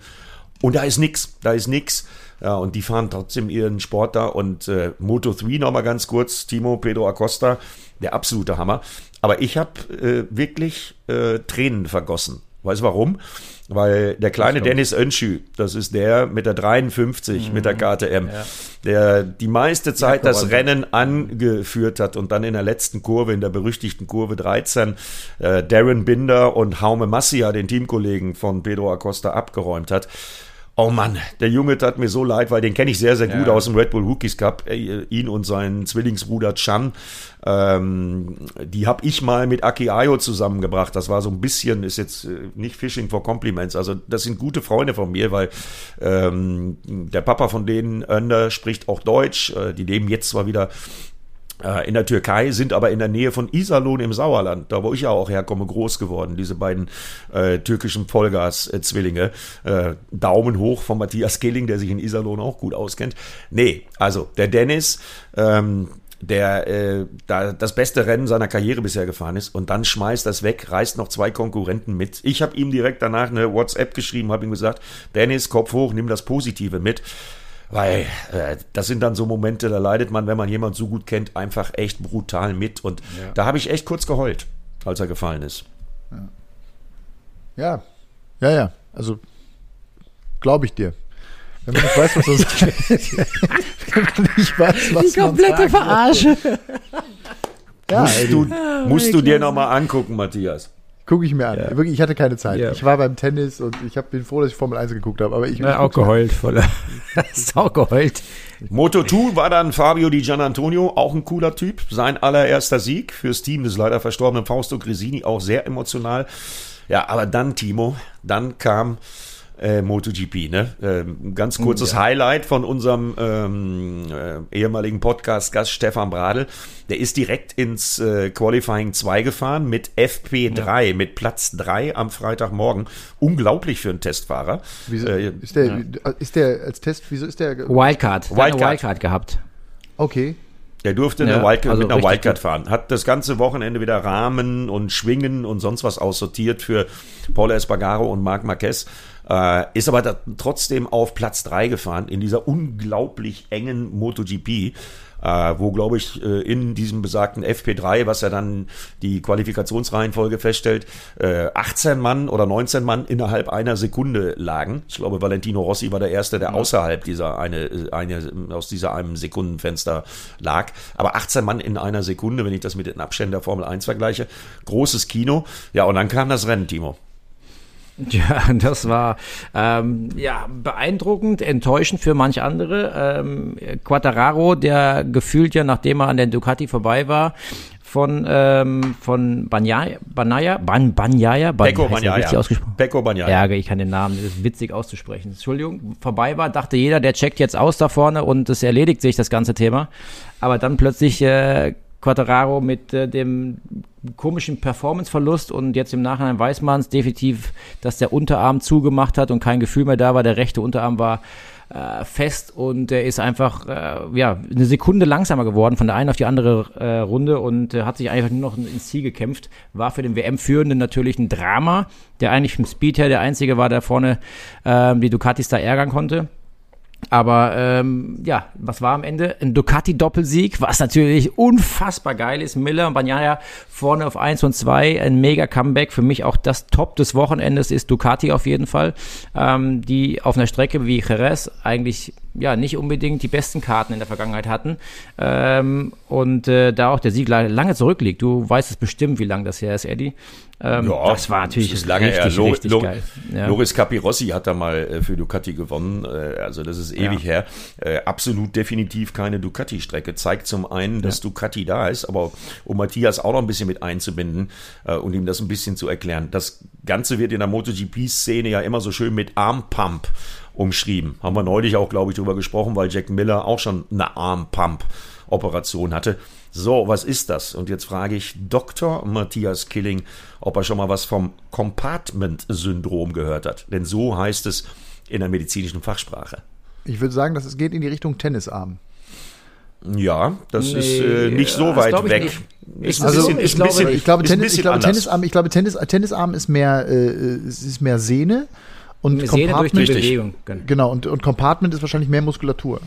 Und da ist nix, da ist nix. Ja, und die fahren trotzdem ihren Sport da. Und äh, Moto 3 nochmal ganz kurz, Timo Pedro Acosta, der absolute Hammer. Aber ich habe äh, wirklich äh, Tränen vergossen. Weißt du warum? Weil der kleine Dennis Önschü, das ist der mit der 53, mhm. mit der KTM, ja. der die meiste Zeit ja, das Rennen angeführt hat und dann in der letzten Kurve, in der berüchtigten Kurve 13, äh, Darren Binder und Haume Massia, den Teamkollegen von Pedro Acosta, abgeräumt hat. Oh Mann, der Junge tat mir so leid, weil den kenne ich sehr, sehr gut ja. aus dem Red Bull Rookies Cup. Äh, ihn und seinen Zwillingsbruder Chan. Ähm, die habe ich mal mit Aki Ayo zusammengebracht. Das war so ein bisschen, ist jetzt äh, nicht Fishing for Compliments. Also das sind gute Freunde von mir, weil ähm, der Papa von denen, Önder, spricht auch Deutsch. Äh, die leben jetzt zwar wieder in der Türkei, sind aber in der Nähe von Iserlohn im Sauerland, da wo ich ja auch herkomme, groß geworden, diese beiden äh, türkischen Vollgas-Zwillinge. Äh, Daumen hoch von Matthias Killing, der sich in Iserlohn auch gut auskennt. Nee, also der Dennis, ähm, der äh, da das beste Rennen seiner Karriere bisher gefahren ist und dann schmeißt das weg, reißt noch zwei Konkurrenten mit. Ich habe ihm direkt danach eine WhatsApp geschrieben, habe ihm gesagt, Dennis, Kopf hoch, nimm das Positive mit. Weil äh, das sind dann so Momente, da leidet man, wenn man jemanden so gut kennt, einfach echt brutal mit. Und ja. da habe ich echt kurz geheult, als er gefallen ist. Ja, ja, ja. ja. Also glaube ich dir. Wenn man nicht weiß, was das ist. wenn man nicht weiß, was Die komplette Verarsche. ja, musst du, musst du dir nochmal angucken, Matthias. Gucke ich mir an. Ja. Wirklich, ich hatte keine Zeit. Ja. Ich war beim Tennis und ich hab, bin froh, dass ich Formel 1 geguckt habe. Aber ich ja, auch geheult. Voller. ist auch geheult. Moto 2 war dann Fabio Di Gianantonio, auch ein cooler Typ. Sein allererster Sieg fürs Team des leider verstorbenen Fausto Gresini, auch sehr emotional. Ja, aber dann, Timo, dann kam äh, MotoGP. Ne? Ähm, ganz kurzes ja. Highlight von unserem ähm, äh, ehemaligen Podcast-Gast Stefan Bradl. Der ist direkt ins äh, Qualifying 2 gefahren mit FP3, ja. mit Platz 3 am Freitagmorgen. Unglaublich für einen Testfahrer. Wieso, äh, ist, der, ja. ist der als Test, wieso ist der? Wildcard. Wildcard, Wildcard gehabt. Okay. Der durfte ja, Wildcard, also mit einer Wildcard fahren. Hat das ganze Wochenende wieder Rahmen und Schwingen und sonst was aussortiert für Paul Espargaro und Marc Marquez. Äh, ist aber trotzdem auf Platz 3 gefahren in dieser unglaublich engen MotoGP. Äh, wo, glaube ich, äh, in diesem besagten FP3, was ja dann die Qualifikationsreihenfolge feststellt, äh, 18 Mann oder 19 Mann innerhalb einer Sekunde lagen. Ich glaube, Valentino Rossi war der Erste, der außerhalb dieser eine, eine aus dieser einem Sekundenfenster lag. Aber 18 Mann in einer Sekunde, wenn ich das mit den Abständen der Formel 1 vergleiche, großes Kino. Ja, und dann kam das Rennen, Timo. Ja, das war ähm, ja beeindruckend, enttäuschend für manch andere. Ähm, Quattararo, der gefühlt ja, nachdem er an der Ducati vorbei war, von ähm, von Banyaya, Banaya, Ban, Banyaya, Ban, Banyaya. Richtig ausgesprochen? Pecco Banyaya. Ja, ich kann den Namen, das ist witzig auszusprechen. Entschuldigung, vorbei war, dachte jeder, der checkt jetzt aus da vorne und es erledigt sich das ganze Thema. Aber dann plötzlich äh, Quattararo mit äh, dem komischen Performanceverlust und jetzt im Nachhinein weiß man es definitiv, dass der Unterarm zugemacht hat und kein Gefühl mehr da war. Der rechte Unterarm war äh, fest und er ist einfach äh, ja eine Sekunde langsamer geworden von der einen auf die andere äh, Runde und äh, hat sich einfach nur noch ins Ziel gekämpft. War für den WM-Führenden natürlich ein Drama, der eigentlich vom Speed her der einzige war, der vorne äh, die Ducatis da ärgern konnte. Aber ähm, ja, was war am Ende? Ein Ducati-Doppelsieg, was natürlich unfassbar geil ist. Miller und Bagnaia vorne auf 1 und 2, ein mega Comeback. Für mich auch das Top des Wochenendes ist Ducati auf jeden Fall, ähm, die auf einer Strecke wie Jerez eigentlich ja nicht unbedingt die besten Karten in der Vergangenheit hatten. Ähm, und äh, da auch der Sieg lange zurückliegt. Du weißt es bestimmt, wie lange das her ist, Eddie. Ähm, ja, das war natürlich das lange richtig, her. richtig Lo geil. Ja. Loris Capirossi hat da mal äh, für Ducati gewonnen. Äh, also das ist ewig ja. her. Äh, absolut definitiv keine Ducati-Strecke. Zeigt zum einen, dass ja. Ducati da ist, aber um Matthias auch noch ein bisschen mit einzubinden und ihm das ein bisschen zu erklären. Das Ganze wird in der MotoGP-Szene ja immer so schön mit Armpump umschrieben. Haben wir neulich auch, glaube ich, drüber gesprochen, weil Jack Miller auch schon eine Armpump-Operation hatte. So, was ist das? Und jetzt frage ich Dr. Matthias Killing, ob er schon mal was vom Compartment-Syndrom gehört hat. Denn so heißt es in der medizinischen Fachsprache. Ich würde sagen, dass es geht in die Richtung Tennisarm. Ja, das nee, ist äh, nicht so weit weg. Ich, also, ich, glaube, ich glaube, Tennis, ich glaube Tennisarm, ich glaube Tennis, Tennisarm ist mehr, äh, ist mehr Sehne und Sehne Compartment, durch die Bewegung. Genau, und, und Compartment ist wahrscheinlich mehr Muskulatur.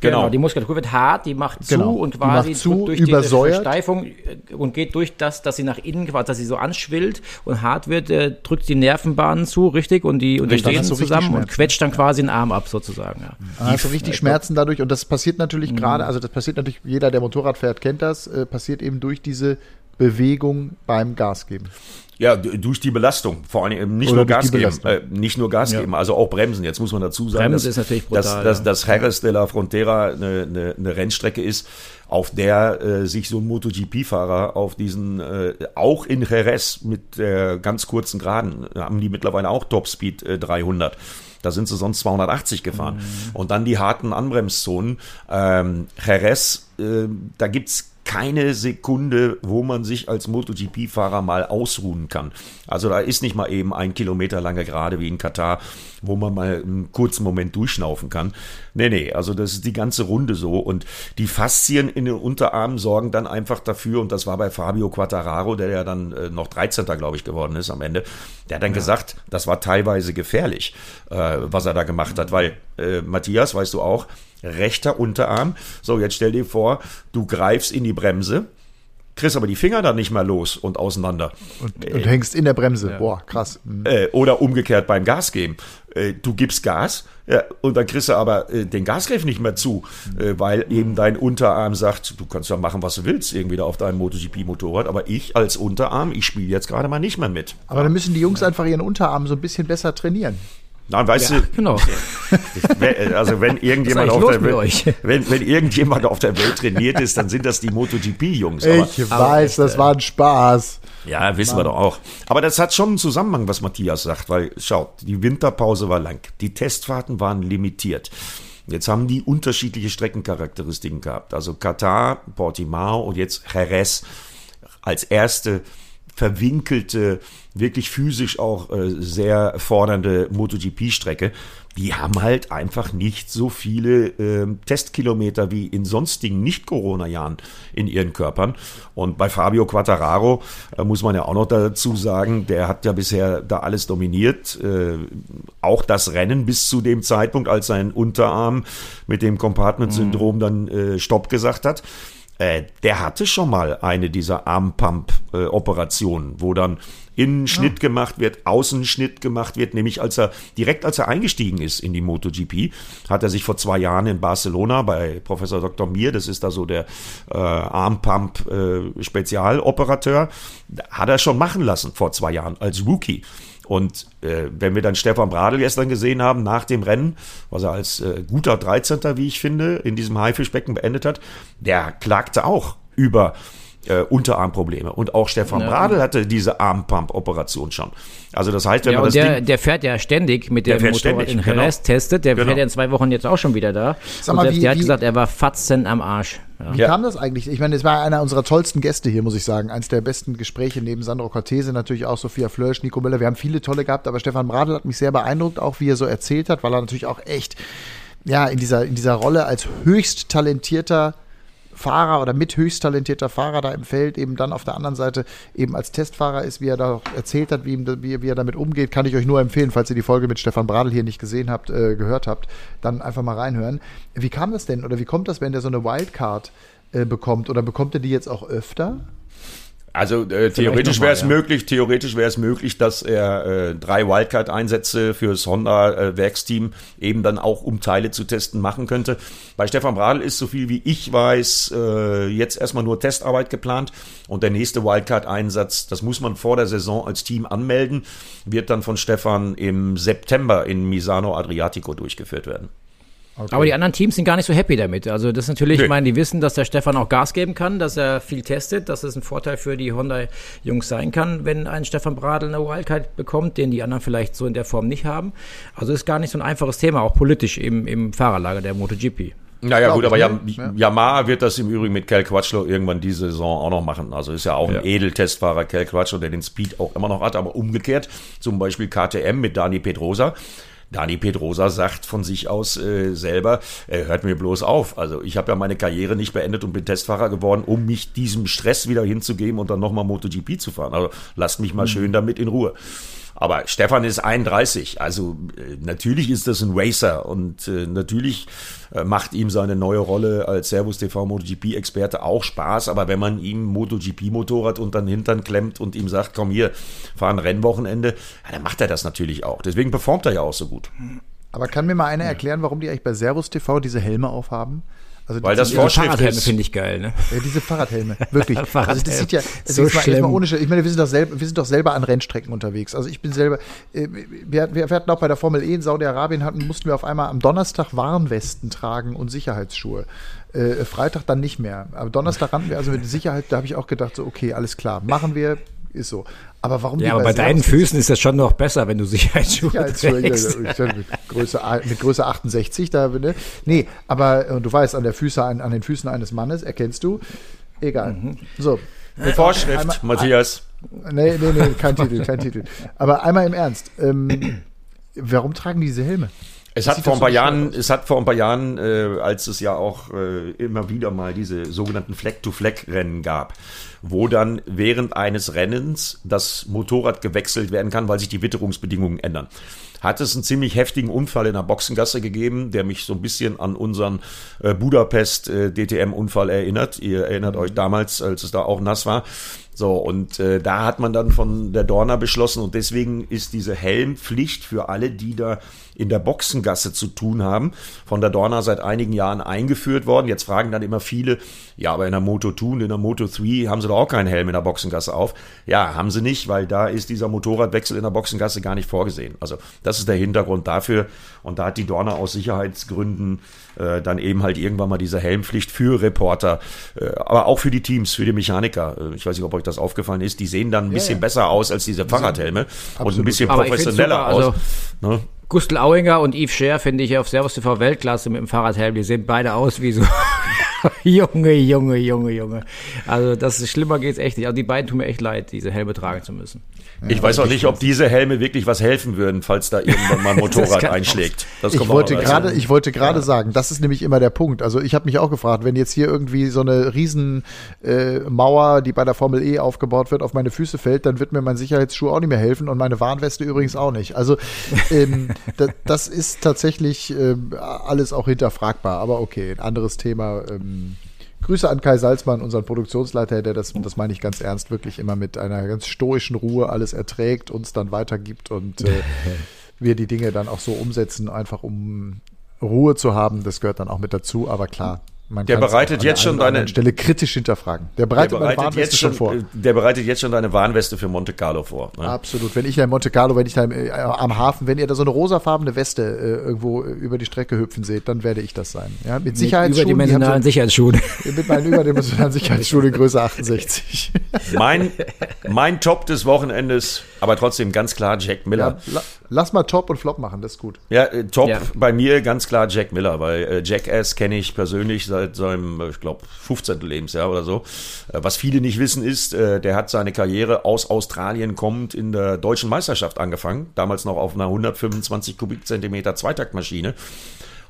Genau. genau. Die Muskulatur wird hart, die macht zu genau. und quasi zu, durch übersäuert. die Versteifung äh, und geht durch das, dass sie nach innen quasi, dass sie so anschwillt und hart wird, äh, drückt die Nervenbahnen zu, richtig, und die, und die stehen so zusammen und quetscht dann quasi den Arm ab, sozusagen. Ja. Hast du richtig Schmerzen dadurch und das passiert natürlich mhm. gerade, also das passiert natürlich, jeder, der Motorrad fährt, kennt das, äh, passiert eben durch diese Bewegung beim Gas geben. Ja, durch die Belastung, vor allem nicht Oder nur Gas geben, äh, nicht nur Gas ja. geben, also auch Bremsen. Jetzt muss man dazu sagen, Bremsen dass, brutal, dass, ja. dass, dass Jerez de la Frontera eine, eine, eine Rennstrecke ist, auf der äh, sich so ein MotoGP-Fahrer auf diesen, äh, auch in Jerez mit der ganz kurzen Geraden, haben die mittlerweile auch Topspeed äh, 300. Da sind sie sonst 280 gefahren. Mhm. Und dann die harten Anbremszonen. Ähm, Jerez, äh, da gibt's keine Sekunde, wo man sich als MotoGP-Fahrer mal ausruhen kann. Also da ist nicht mal eben ein Kilometer lange Gerade wie in Katar, wo man mal einen kurzen Moment durchschnaufen kann. Nee, nee, also das ist die ganze Runde so. Und die Faszien in den Unterarmen sorgen dann einfach dafür, und das war bei Fabio Quattararo, der ja dann äh, noch 13. glaube ich geworden ist am Ende, der hat dann ja. gesagt, das war teilweise gefährlich, äh, was er da gemacht hat, weil äh, Matthias, weißt du auch, rechter Unterarm. So, jetzt stell dir vor, du greifst in die Bremse, kriegst aber die Finger dann nicht mehr los und auseinander. Und, und äh, hängst in der Bremse. Ja. Boah, krass. Mhm. Äh, oder umgekehrt beim Gas geben. Äh, du gibst Gas ja, und dann kriegst du aber äh, den Gasgriff nicht mehr zu, äh, weil eben dein Unterarm sagt, du kannst ja machen, was du willst, irgendwie da auf deinem MotoGP-Motorrad, aber ich als Unterarm, ich spiele jetzt gerade mal nicht mehr mit. Aber dann müssen die Jungs einfach ihren Unterarm so ein bisschen besser trainieren. Nein, weißt ja, du, genau. also wenn irgendjemand auf der Welt, wenn, wenn irgendjemand auf der Welt trainiert ist, dann sind das die MotoGP-Jungs. Ich aber, weiß, das war ein Spaß. Ja, wissen Mann. wir doch auch. Aber das hat schon einen Zusammenhang, was Matthias sagt, weil schaut, die Winterpause war lang, die Testfahrten waren limitiert. Jetzt haben die unterschiedliche Streckencharakteristiken gehabt. Also Katar, Portimao und jetzt Jerez als erste verwinkelte, wirklich physisch auch äh, sehr fordernde MotoGP-Strecke. Die haben halt einfach nicht so viele äh, Testkilometer wie in sonstigen Nicht-Corona-Jahren in ihren Körpern. Und bei Fabio Quattararo äh, muss man ja auch noch dazu sagen, der hat ja bisher da alles dominiert. Äh, auch das Rennen bis zu dem Zeitpunkt, als sein Unterarm mit dem Compartment-Syndrom mhm. dann äh, Stopp gesagt hat. Äh, der hatte schon mal eine dieser Armpump-Operationen, wo dann Innenschnitt ja. gemacht wird, Außenschnitt gemacht wird, nämlich als er direkt als er eingestiegen ist in die MotoGP, hat er sich vor zwei Jahren in Barcelona bei Professor Dr. Mir, das ist da so der äh, Armpump äh, hat er schon machen lassen vor zwei Jahren als Rookie. Und äh, wenn wir dann Stefan Bradl gestern gesehen haben nach dem Rennen, was er als äh, guter 13. wie ich finde, in diesem Haifischbecken beendet hat, der klagte auch über äh, Unterarmprobleme. Und auch Stefan ja. Bradl hatte diese Armpump-Operation schon. Also das heißt, wenn ja, man das der, Ding, der fährt ja ständig mit dem Motorrad ständig, in Jerez genau. testet. Der genau. fährt ja in zwei Wochen jetzt auch schon wieder da. Sag mal, und wie, der hat wie, gesagt, er war fatzen am Arsch. Ja. Wie kam das eigentlich? Ich meine, es war einer unserer tollsten Gäste hier, muss ich sagen. Eins der besten Gespräche neben Sandro Cortese, natürlich auch Sophia Flörsch, Nico Müller. Wir haben viele tolle gehabt, aber Stefan Bradl hat mich sehr beeindruckt, auch wie er so erzählt hat, weil er natürlich auch echt ja, in dieser, in dieser Rolle als höchst talentierter Fahrer oder mit höchst talentierter Fahrer da im Feld eben dann auf der anderen Seite eben als Testfahrer ist, wie er da erzählt hat, wie, ihm, wie, wie er damit umgeht, kann ich euch nur empfehlen, falls ihr die Folge mit Stefan Bradl hier nicht gesehen habt, äh, gehört habt, dann einfach mal reinhören. Wie kam das denn oder wie kommt das, wenn der so eine Wildcard äh, bekommt oder bekommt er die jetzt auch öfter? Also äh, theoretisch wäre es ja. möglich, theoretisch wäre es möglich, dass er äh, drei Wildcard-Einsätze fürs Honda-Werksteam äh, eben dann auch, um Teile zu testen, machen könnte. Bei Stefan Bradl ist, so viel wie ich weiß, äh, jetzt erstmal nur Testarbeit geplant und der nächste Wildcard-Einsatz, das muss man vor der Saison als Team anmelden, wird dann von Stefan im September in Misano Adriatico durchgeführt werden. Okay. Aber die anderen Teams sind gar nicht so happy damit. Also das ist natürlich, nee. ich meine, die wissen, dass der Stefan auch Gas geben kann, dass er viel testet, dass es ein Vorteil für die Honda-Jungs sein kann, wenn ein Stefan Bradl eine Wildcard bekommt, den die anderen vielleicht so in der Form nicht haben. Also ist gar nicht so ein einfaches Thema, auch politisch im, im Fahrerlager der MotoGP. Naja, gut, aber Yam ja. Yamaha wird das im Übrigen mit Cal Quatschlo irgendwann diese Saison auch noch machen. Also ist ja auch ja. ein Edeltestfahrer, Cal Quatschlo, der den Speed auch immer noch hat, aber umgekehrt, zum Beispiel KTM mit Dani Pedrosa, Dani Pedrosa sagt von sich aus äh, selber, äh, hört mir bloß auf. Also ich habe ja meine Karriere nicht beendet und bin Testfahrer geworden, um mich diesem Stress wieder hinzugeben und dann nochmal MotoGP zu fahren. Also lasst mich mal mhm. schön damit in Ruhe. Aber Stefan ist 31, also äh, natürlich ist das ein Racer und äh, natürlich äh, macht ihm seine neue Rolle als Servus TV MotoGP-Experte auch Spaß. Aber wenn man ihm MotoGP-Motorrad unter den Hintern klemmt und ihm sagt, komm hier, fahr ein Rennwochenende, ja, dann macht er das natürlich auch. Deswegen performt er ja auch so gut. Aber kann mir mal einer erklären, warum die eigentlich bei Servus TV diese Helme aufhaben? Also Weil das Vorschrift ist. finde ich geil, ne? Ja, diese Fahrradhelme, wirklich. Fahrradhelme. Also das sieht ja, das so ist mal, schlimm. Mal ohne, ich meine, wir sind doch selber, wir sind doch selber an Rennstrecken unterwegs. Also ich bin selber, äh, wir, wir, wir hatten auch bei der Formel E in Saudi-Arabien hatten, mussten wir auf einmal am Donnerstag Warnwesten tragen und Sicherheitsschuhe. Äh, Freitag dann nicht mehr. Aber Donnerstag rannten wir also mit Sicherheit, da habe ich auch gedacht, so, okay, alles klar, machen wir, ist so. Aber warum Ja, aber bei deinen Füßen ist das schon noch besser, wenn du Sicherheitsschuhe trägst. Größe, mit Größe 68 da, ne? Nee, aber äh, du weißt, an der Füße, an, an den Füßen eines Mannes erkennst du. Egal. Mhm. So. Mit Vorschrift, einmal, Matthias. Nee, nee, nee, kein Titel, kein Titel. Aber einmal im Ernst. Ähm, warum tragen die diese Helme? Es hat, vor ein paar Jahren, es hat vor ein paar Jahren, äh, als es ja auch äh, immer wieder mal diese sogenannten Fleck-to-Fleck-Rennen gab, wo dann während eines Rennens das Motorrad gewechselt werden kann, weil sich die Witterungsbedingungen ändern. Hat es einen ziemlich heftigen Unfall in der Boxengasse gegeben, der mich so ein bisschen an unseren äh, Budapest äh, erinnert. Ihr erinnert euch damals, als es da auch nass war. So, und äh, da hat man dann von der Dorna beschlossen und deswegen ist diese Helmpflicht für alle, die da in der Boxengasse zu tun haben, von der Dorna seit einigen Jahren eingeführt worden. Jetzt fragen dann immer viele, ja, aber in der Moto 2 und in der Moto 3 haben sie doch auch keinen Helm in der Boxengasse auf. Ja, haben sie nicht, weil da ist dieser Motorradwechsel in der Boxengasse gar nicht vorgesehen. Also das ist der Hintergrund dafür. Und da hat die Dorna aus Sicherheitsgründen äh, dann eben halt irgendwann mal diese Helmpflicht für Reporter, äh, aber auch für die Teams, für die Mechaniker. Äh, ich weiß nicht, ob euch das aufgefallen ist. Die sehen dann ein bisschen ja. besser aus als diese Fahrradhelme Absolut. und ein bisschen professioneller aus. Also ne? Gustl Auinger und Yves Scher finde ich auf Servus TV Weltklasse mit dem Fahrradhelm. Die sehen beide aus wie so Junge, Junge, Junge, Junge. Also das ist, schlimmer geht's echt nicht. Also die beiden tun mir echt leid, diese Helme tragen zu müssen. Ja, ich weiß auch nicht, ob diese Helme wirklich was helfen würden, falls da irgendwann mal ein Motorrad einschlägt. Das ich, wollte grade, ich wollte gerade ja. sagen, das ist nämlich immer der Punkt. Also ich habe mich auch gefragt, wenn jetzt hier irgendwie so eine riesen äh, die bei der Formel E aufgebaut wird, auf meine Füße fällt, dann wird mir mein Sicherheitsschuh auch nicht mehr helfen und meine Warnweste übrigens auch nicht. Also ähm, das, das ist tatsächlich äh, alles auch hinterfragbar. Aber okay, ein anderes Thema. Ähm, Grüße an Kai Salzmann, unseren Produktionsleiter, der das, das meine ich ganz ernst, wirklich immer mit einer ganz stoischen Ruhe alles erträgt, uns dann weitergibt und äh, wir die Dinge dann auch so umsetzen, einfach um Ruhe zu haben. Das gehört dann auch mit dazu, aber klar, man der bereitet jetzt schon deine Stelle kritisch hinterfragen. Der bereitet, der bereitet jetzt schon, vor. Der bereitet jetzt schon deine Warnweste für Monte Carlo vor. Ne? Absolut. Wenn ich da in Monte Carlo, wenn ich da äh, am Hafen, wenn ihr da so eine rosafarbene Weste äh, irgendwo über die Strecke hüpfen seht, dann werde ich das sein. Ja, mit Sicherheitsschuhen. Überdimensionalen so, Sicherheitsschuhen. Mit meinen überdimensionalen Sicherheitsschuhen in Größe 68. mein, mein Top des Wochenendes, aber trotzdem ganz klar Jack Miller. Ja, Lass mal Top und Flop machen, das ist gut. Ja, äh, Top ja. bei mir ganz klar Jack Miller, weil äh, Jackass kenne ich persönlich seit seinem, äh, ich glaube, 15. Lebensjahr oder so. Äh, was viele nicht wissen ist, äh, der hat seine Karriere aus Australien kommend in der deutschen Meisterschaft angefangen, damals noch auf einer 125 Kubikzentimeter Zweitaktmaschine.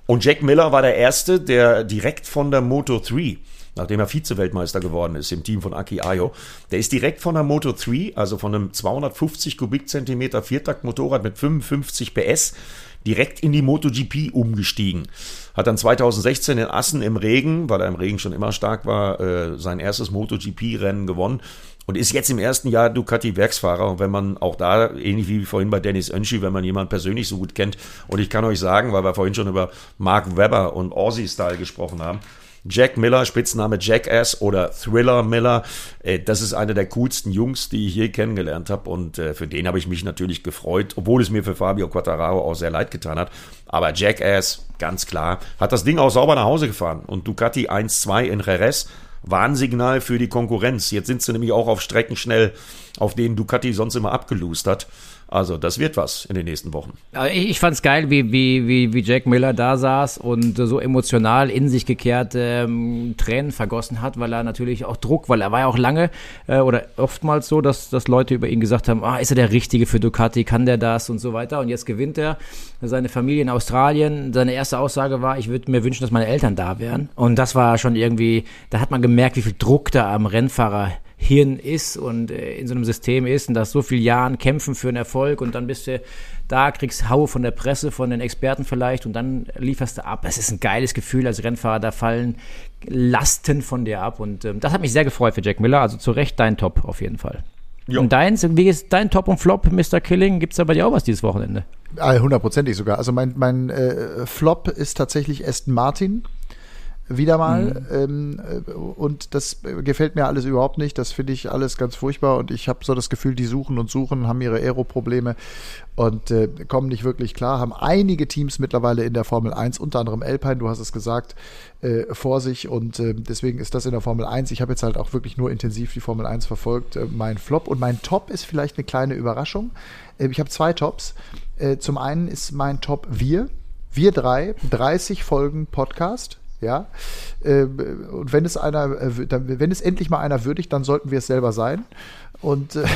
Und Jack Miller war der Erste, der direkt von der Moto 3 nachdem er Vize-Weltmeister geworden ist im Team von Aki Ayo. Der ist direkt von der Moto 3, also von einem 250 Kubikzentimeter Viertaktmotorrad mit 55 PS, direkt in die MotoGP umgestiegen. Hat dann 2016 in Assen im Regen, weil er im Regen schon immer stark war, äh, sein erstes MotoGP-Rennen gewonnen und ist jetzt im ersten Jahr Ducati-Werksfahrer. Und wenn man auch da, ähnlich wie vorhin bei Dennis Önschi, wenn man jemanden persönlich so gut kennt, und ich kann euch sagen, weil wir vorhin schon über Mark Webber und Aussie-Style gesprochen haben, Jack Miller, Spitzname Jackass oder Thriller Miller, äh, das ist einer der coolsten Jungs, die ich je kennengelernt habe und äh, für den habe ich mich natürlich gefreut, obwohl es mir für Fabio Quattararo auch sehr leid getan hat. Aber Jackass, ganz klar, hat das Ding auch sauber nach Hause gefahren und Ducati 1-2 in Jerez Warnsignal für die Konkurrenz. Jetzt sind sie nämlich auch auf Strecken schnell, auf denen Ducati sonst immer abgelust hat. Also das wird was in den nächsten Wochen. Ich, ich fand es geil, wie, wie, wie, wie Jack Miller da saß und so emotional in sich gekehrt ähm, Tränen vergossen hat, weil er natürlich auch Druck, weil er war ja auch lange äh, oder oftmals so, dass, dass Leute über ihn gesagt haben, ah, ist er der Richtige für Ducati, kann der das und so weiter. Und jetzt gewinnt er seine Familie in Australien. Seine erste Aussage war, ich würde mir wünschen, dass meine Eltern da wären. Und das war schon irgendwie, da hat man gemerkt, wie viel Druck da am Rennfahrer Hirn ist und äh, in so einem System ist und das so viele Jahren kämpfen für einen Erfolg und dann bist du da, kriegst Haue von der Presse, von den Experten vielleicht und dann lieferst du ab. Es ist ein geiles Gefühl als Rennfahrer, da fallen Lasten von dir ab und ähm, das hat mich sehr gefreut für Jack Miller, also zu Recht dein Top auf jeden Fall. Jo. Und deins, wie ist dein Top und Flop, Mr. Killing? Gibt es da bei dir auch was dieses Wochenende? Hundertprozentig sogar. Also mein, mein äh, Flop ist tatsächlich Aston Martin wieder mal. Mhm. Ähm, äh, und das gefällt mir alles überhaupt nicht. Das finde ich alles ganz furchtbar. Und ich habe so das Gefühl, die suchen und suchen, haben ihre Aero-Probleme und äh, kommen nicht wirklich klar. Haben einige Teams mittlerweile in der Formel 1, unter anderem Alpine, du hast es gesagt, äh, vor sich. Und äh, deswegen ist das in der Formel 1. Ich habe jetzt halt auch wirklich nur intensiv die Formel 1 verfolgt. Äh, mein Flop und mein Top ist vielleicht eine kleine Überraschung. Äh, ich habe zwei Tops. zum einen ist mein Top Wir. Wir drei, 30 Folgen Podcast ja. Ähm, und wenn es einer, äh, wenn es endlich mal einer würdigt, dann sollten wir es selber sein. Und äh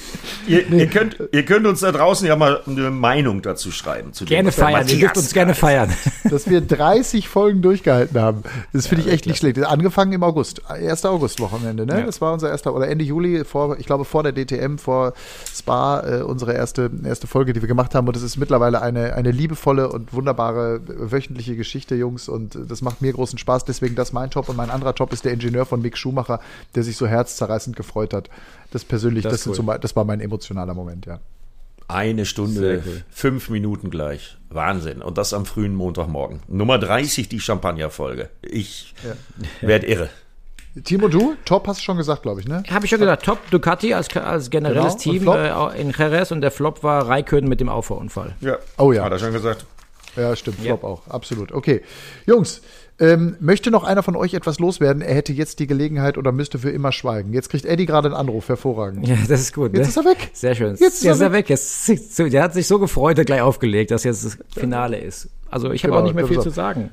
ihr, nee. ihr, könnt, ihr könnt uns da draußen ja mal eine Meinung dazu schreiben. Zu gerne dem, feiern, ihr dürft uns gerne feiern. Dass wir 30 Folgen durchgehalten haben. Das finde ja, ich echt nicht schlecht. Angefangen im August, 1. August-Wochenende, ne? Ja. Das war unser erster, oder Ende Juli, vor, ich glaube vor der DTM, vor Spa, äh, unsere erste, erste Folge, die wir gemacht haben. Und es ist mittlerweile eine, eine liebevolle und wunderbare wöchentliche Geschichte, Jungs. Und das macht mir großen Spaß. Deswegen das mein Top. Und mein anderer Top ist der Ingenieur von Mick Schumacher, der sich so herzzerreißend gefreut hat. Das persönlich, das, das, cool. so, das war mein emotionaler Moment, ja. Eine Stunde, cool. fünf Minuten gleich. Wahnsinn. Und das am frühen Montagmorgen. Nummer 30, die Champagner-Folge. Ich ja. werde irre. Timo, du? Top hast du schon gesagt, glaube ich, ne? Habe ich schon gesagt. Top Ducati als, als generelles genau. Team äh, in Jerez und der Flop war Raikön mit dem Auffahrunfall. Ja. Oh ja. Hat er schon gesagt. Ja, stimmt. Flop ja. auch. Absolut. Okay. Jungs, ähm, möchte noch einer von euch etwas loswerden? Er hätte jetzt die Gelegenheit oder müsste für immer schweigen. Jetzt kriegt Eddie gerade einen Anruf, hervorragend. Ja, das ist gut. Jetzt ne? ist er weg. Sehr schön. Jetzt ist, jetzt er, weg. Jetzt, der hat sich so gefreut, er gleich aufgelegt, dass jetzt das Finale ist. Also ich habe genau, auch nicht mehr viel zu sagen.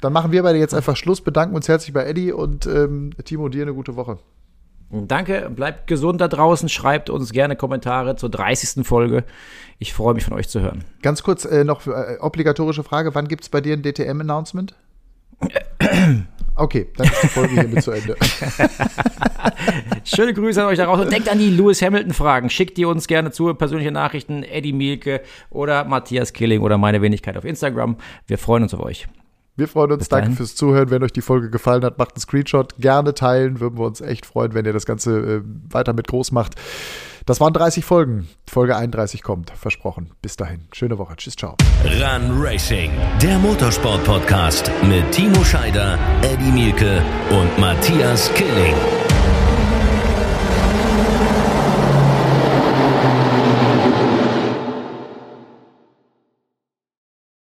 Dann machen wir beide jetzt einfach Schluss, bedanken uns herzlich bei Eddie und ähm, Timo, dir eine gute Woche. Danke, bleibt gesund da draußen, schreibt uns gerne Kommentare zur 30. Folge. Ich freue mich von euch zu hören. Ganz kurz äh, noch äh, obligatorische Frage, wann gibt es bei dir ein DTM-Announcement? Okay, dann ist die Folge hiermit zu Ende. Schöne Grüße an euch da draußen. Und denkt an die Lewis Hamilton-Fragen. Schickt die uns gerne zu. Persönliche Nachrichten, Eddie Mielke oder Matthias Killing oder meine Wenigkeit auf Instagram. Wir freuen uns auf euch. Wir freuen uns. Danke fürs Zuhören. Wenn euch die Folge gefallen hat, macht einen Screenshot. Gerne teilen. Würden wir uns echt freuen, wenn ihr das Ganze äh, weiter mit groß macht. Das waren 30 Folgen. Folge 31 kommt, versprochen. Bis dahin. Schöne Woche. Tschüss, ciao. Run Racing, der Motorsport-Podcast mit Timo Scheider, Eddie Mielke und Matthias Killing.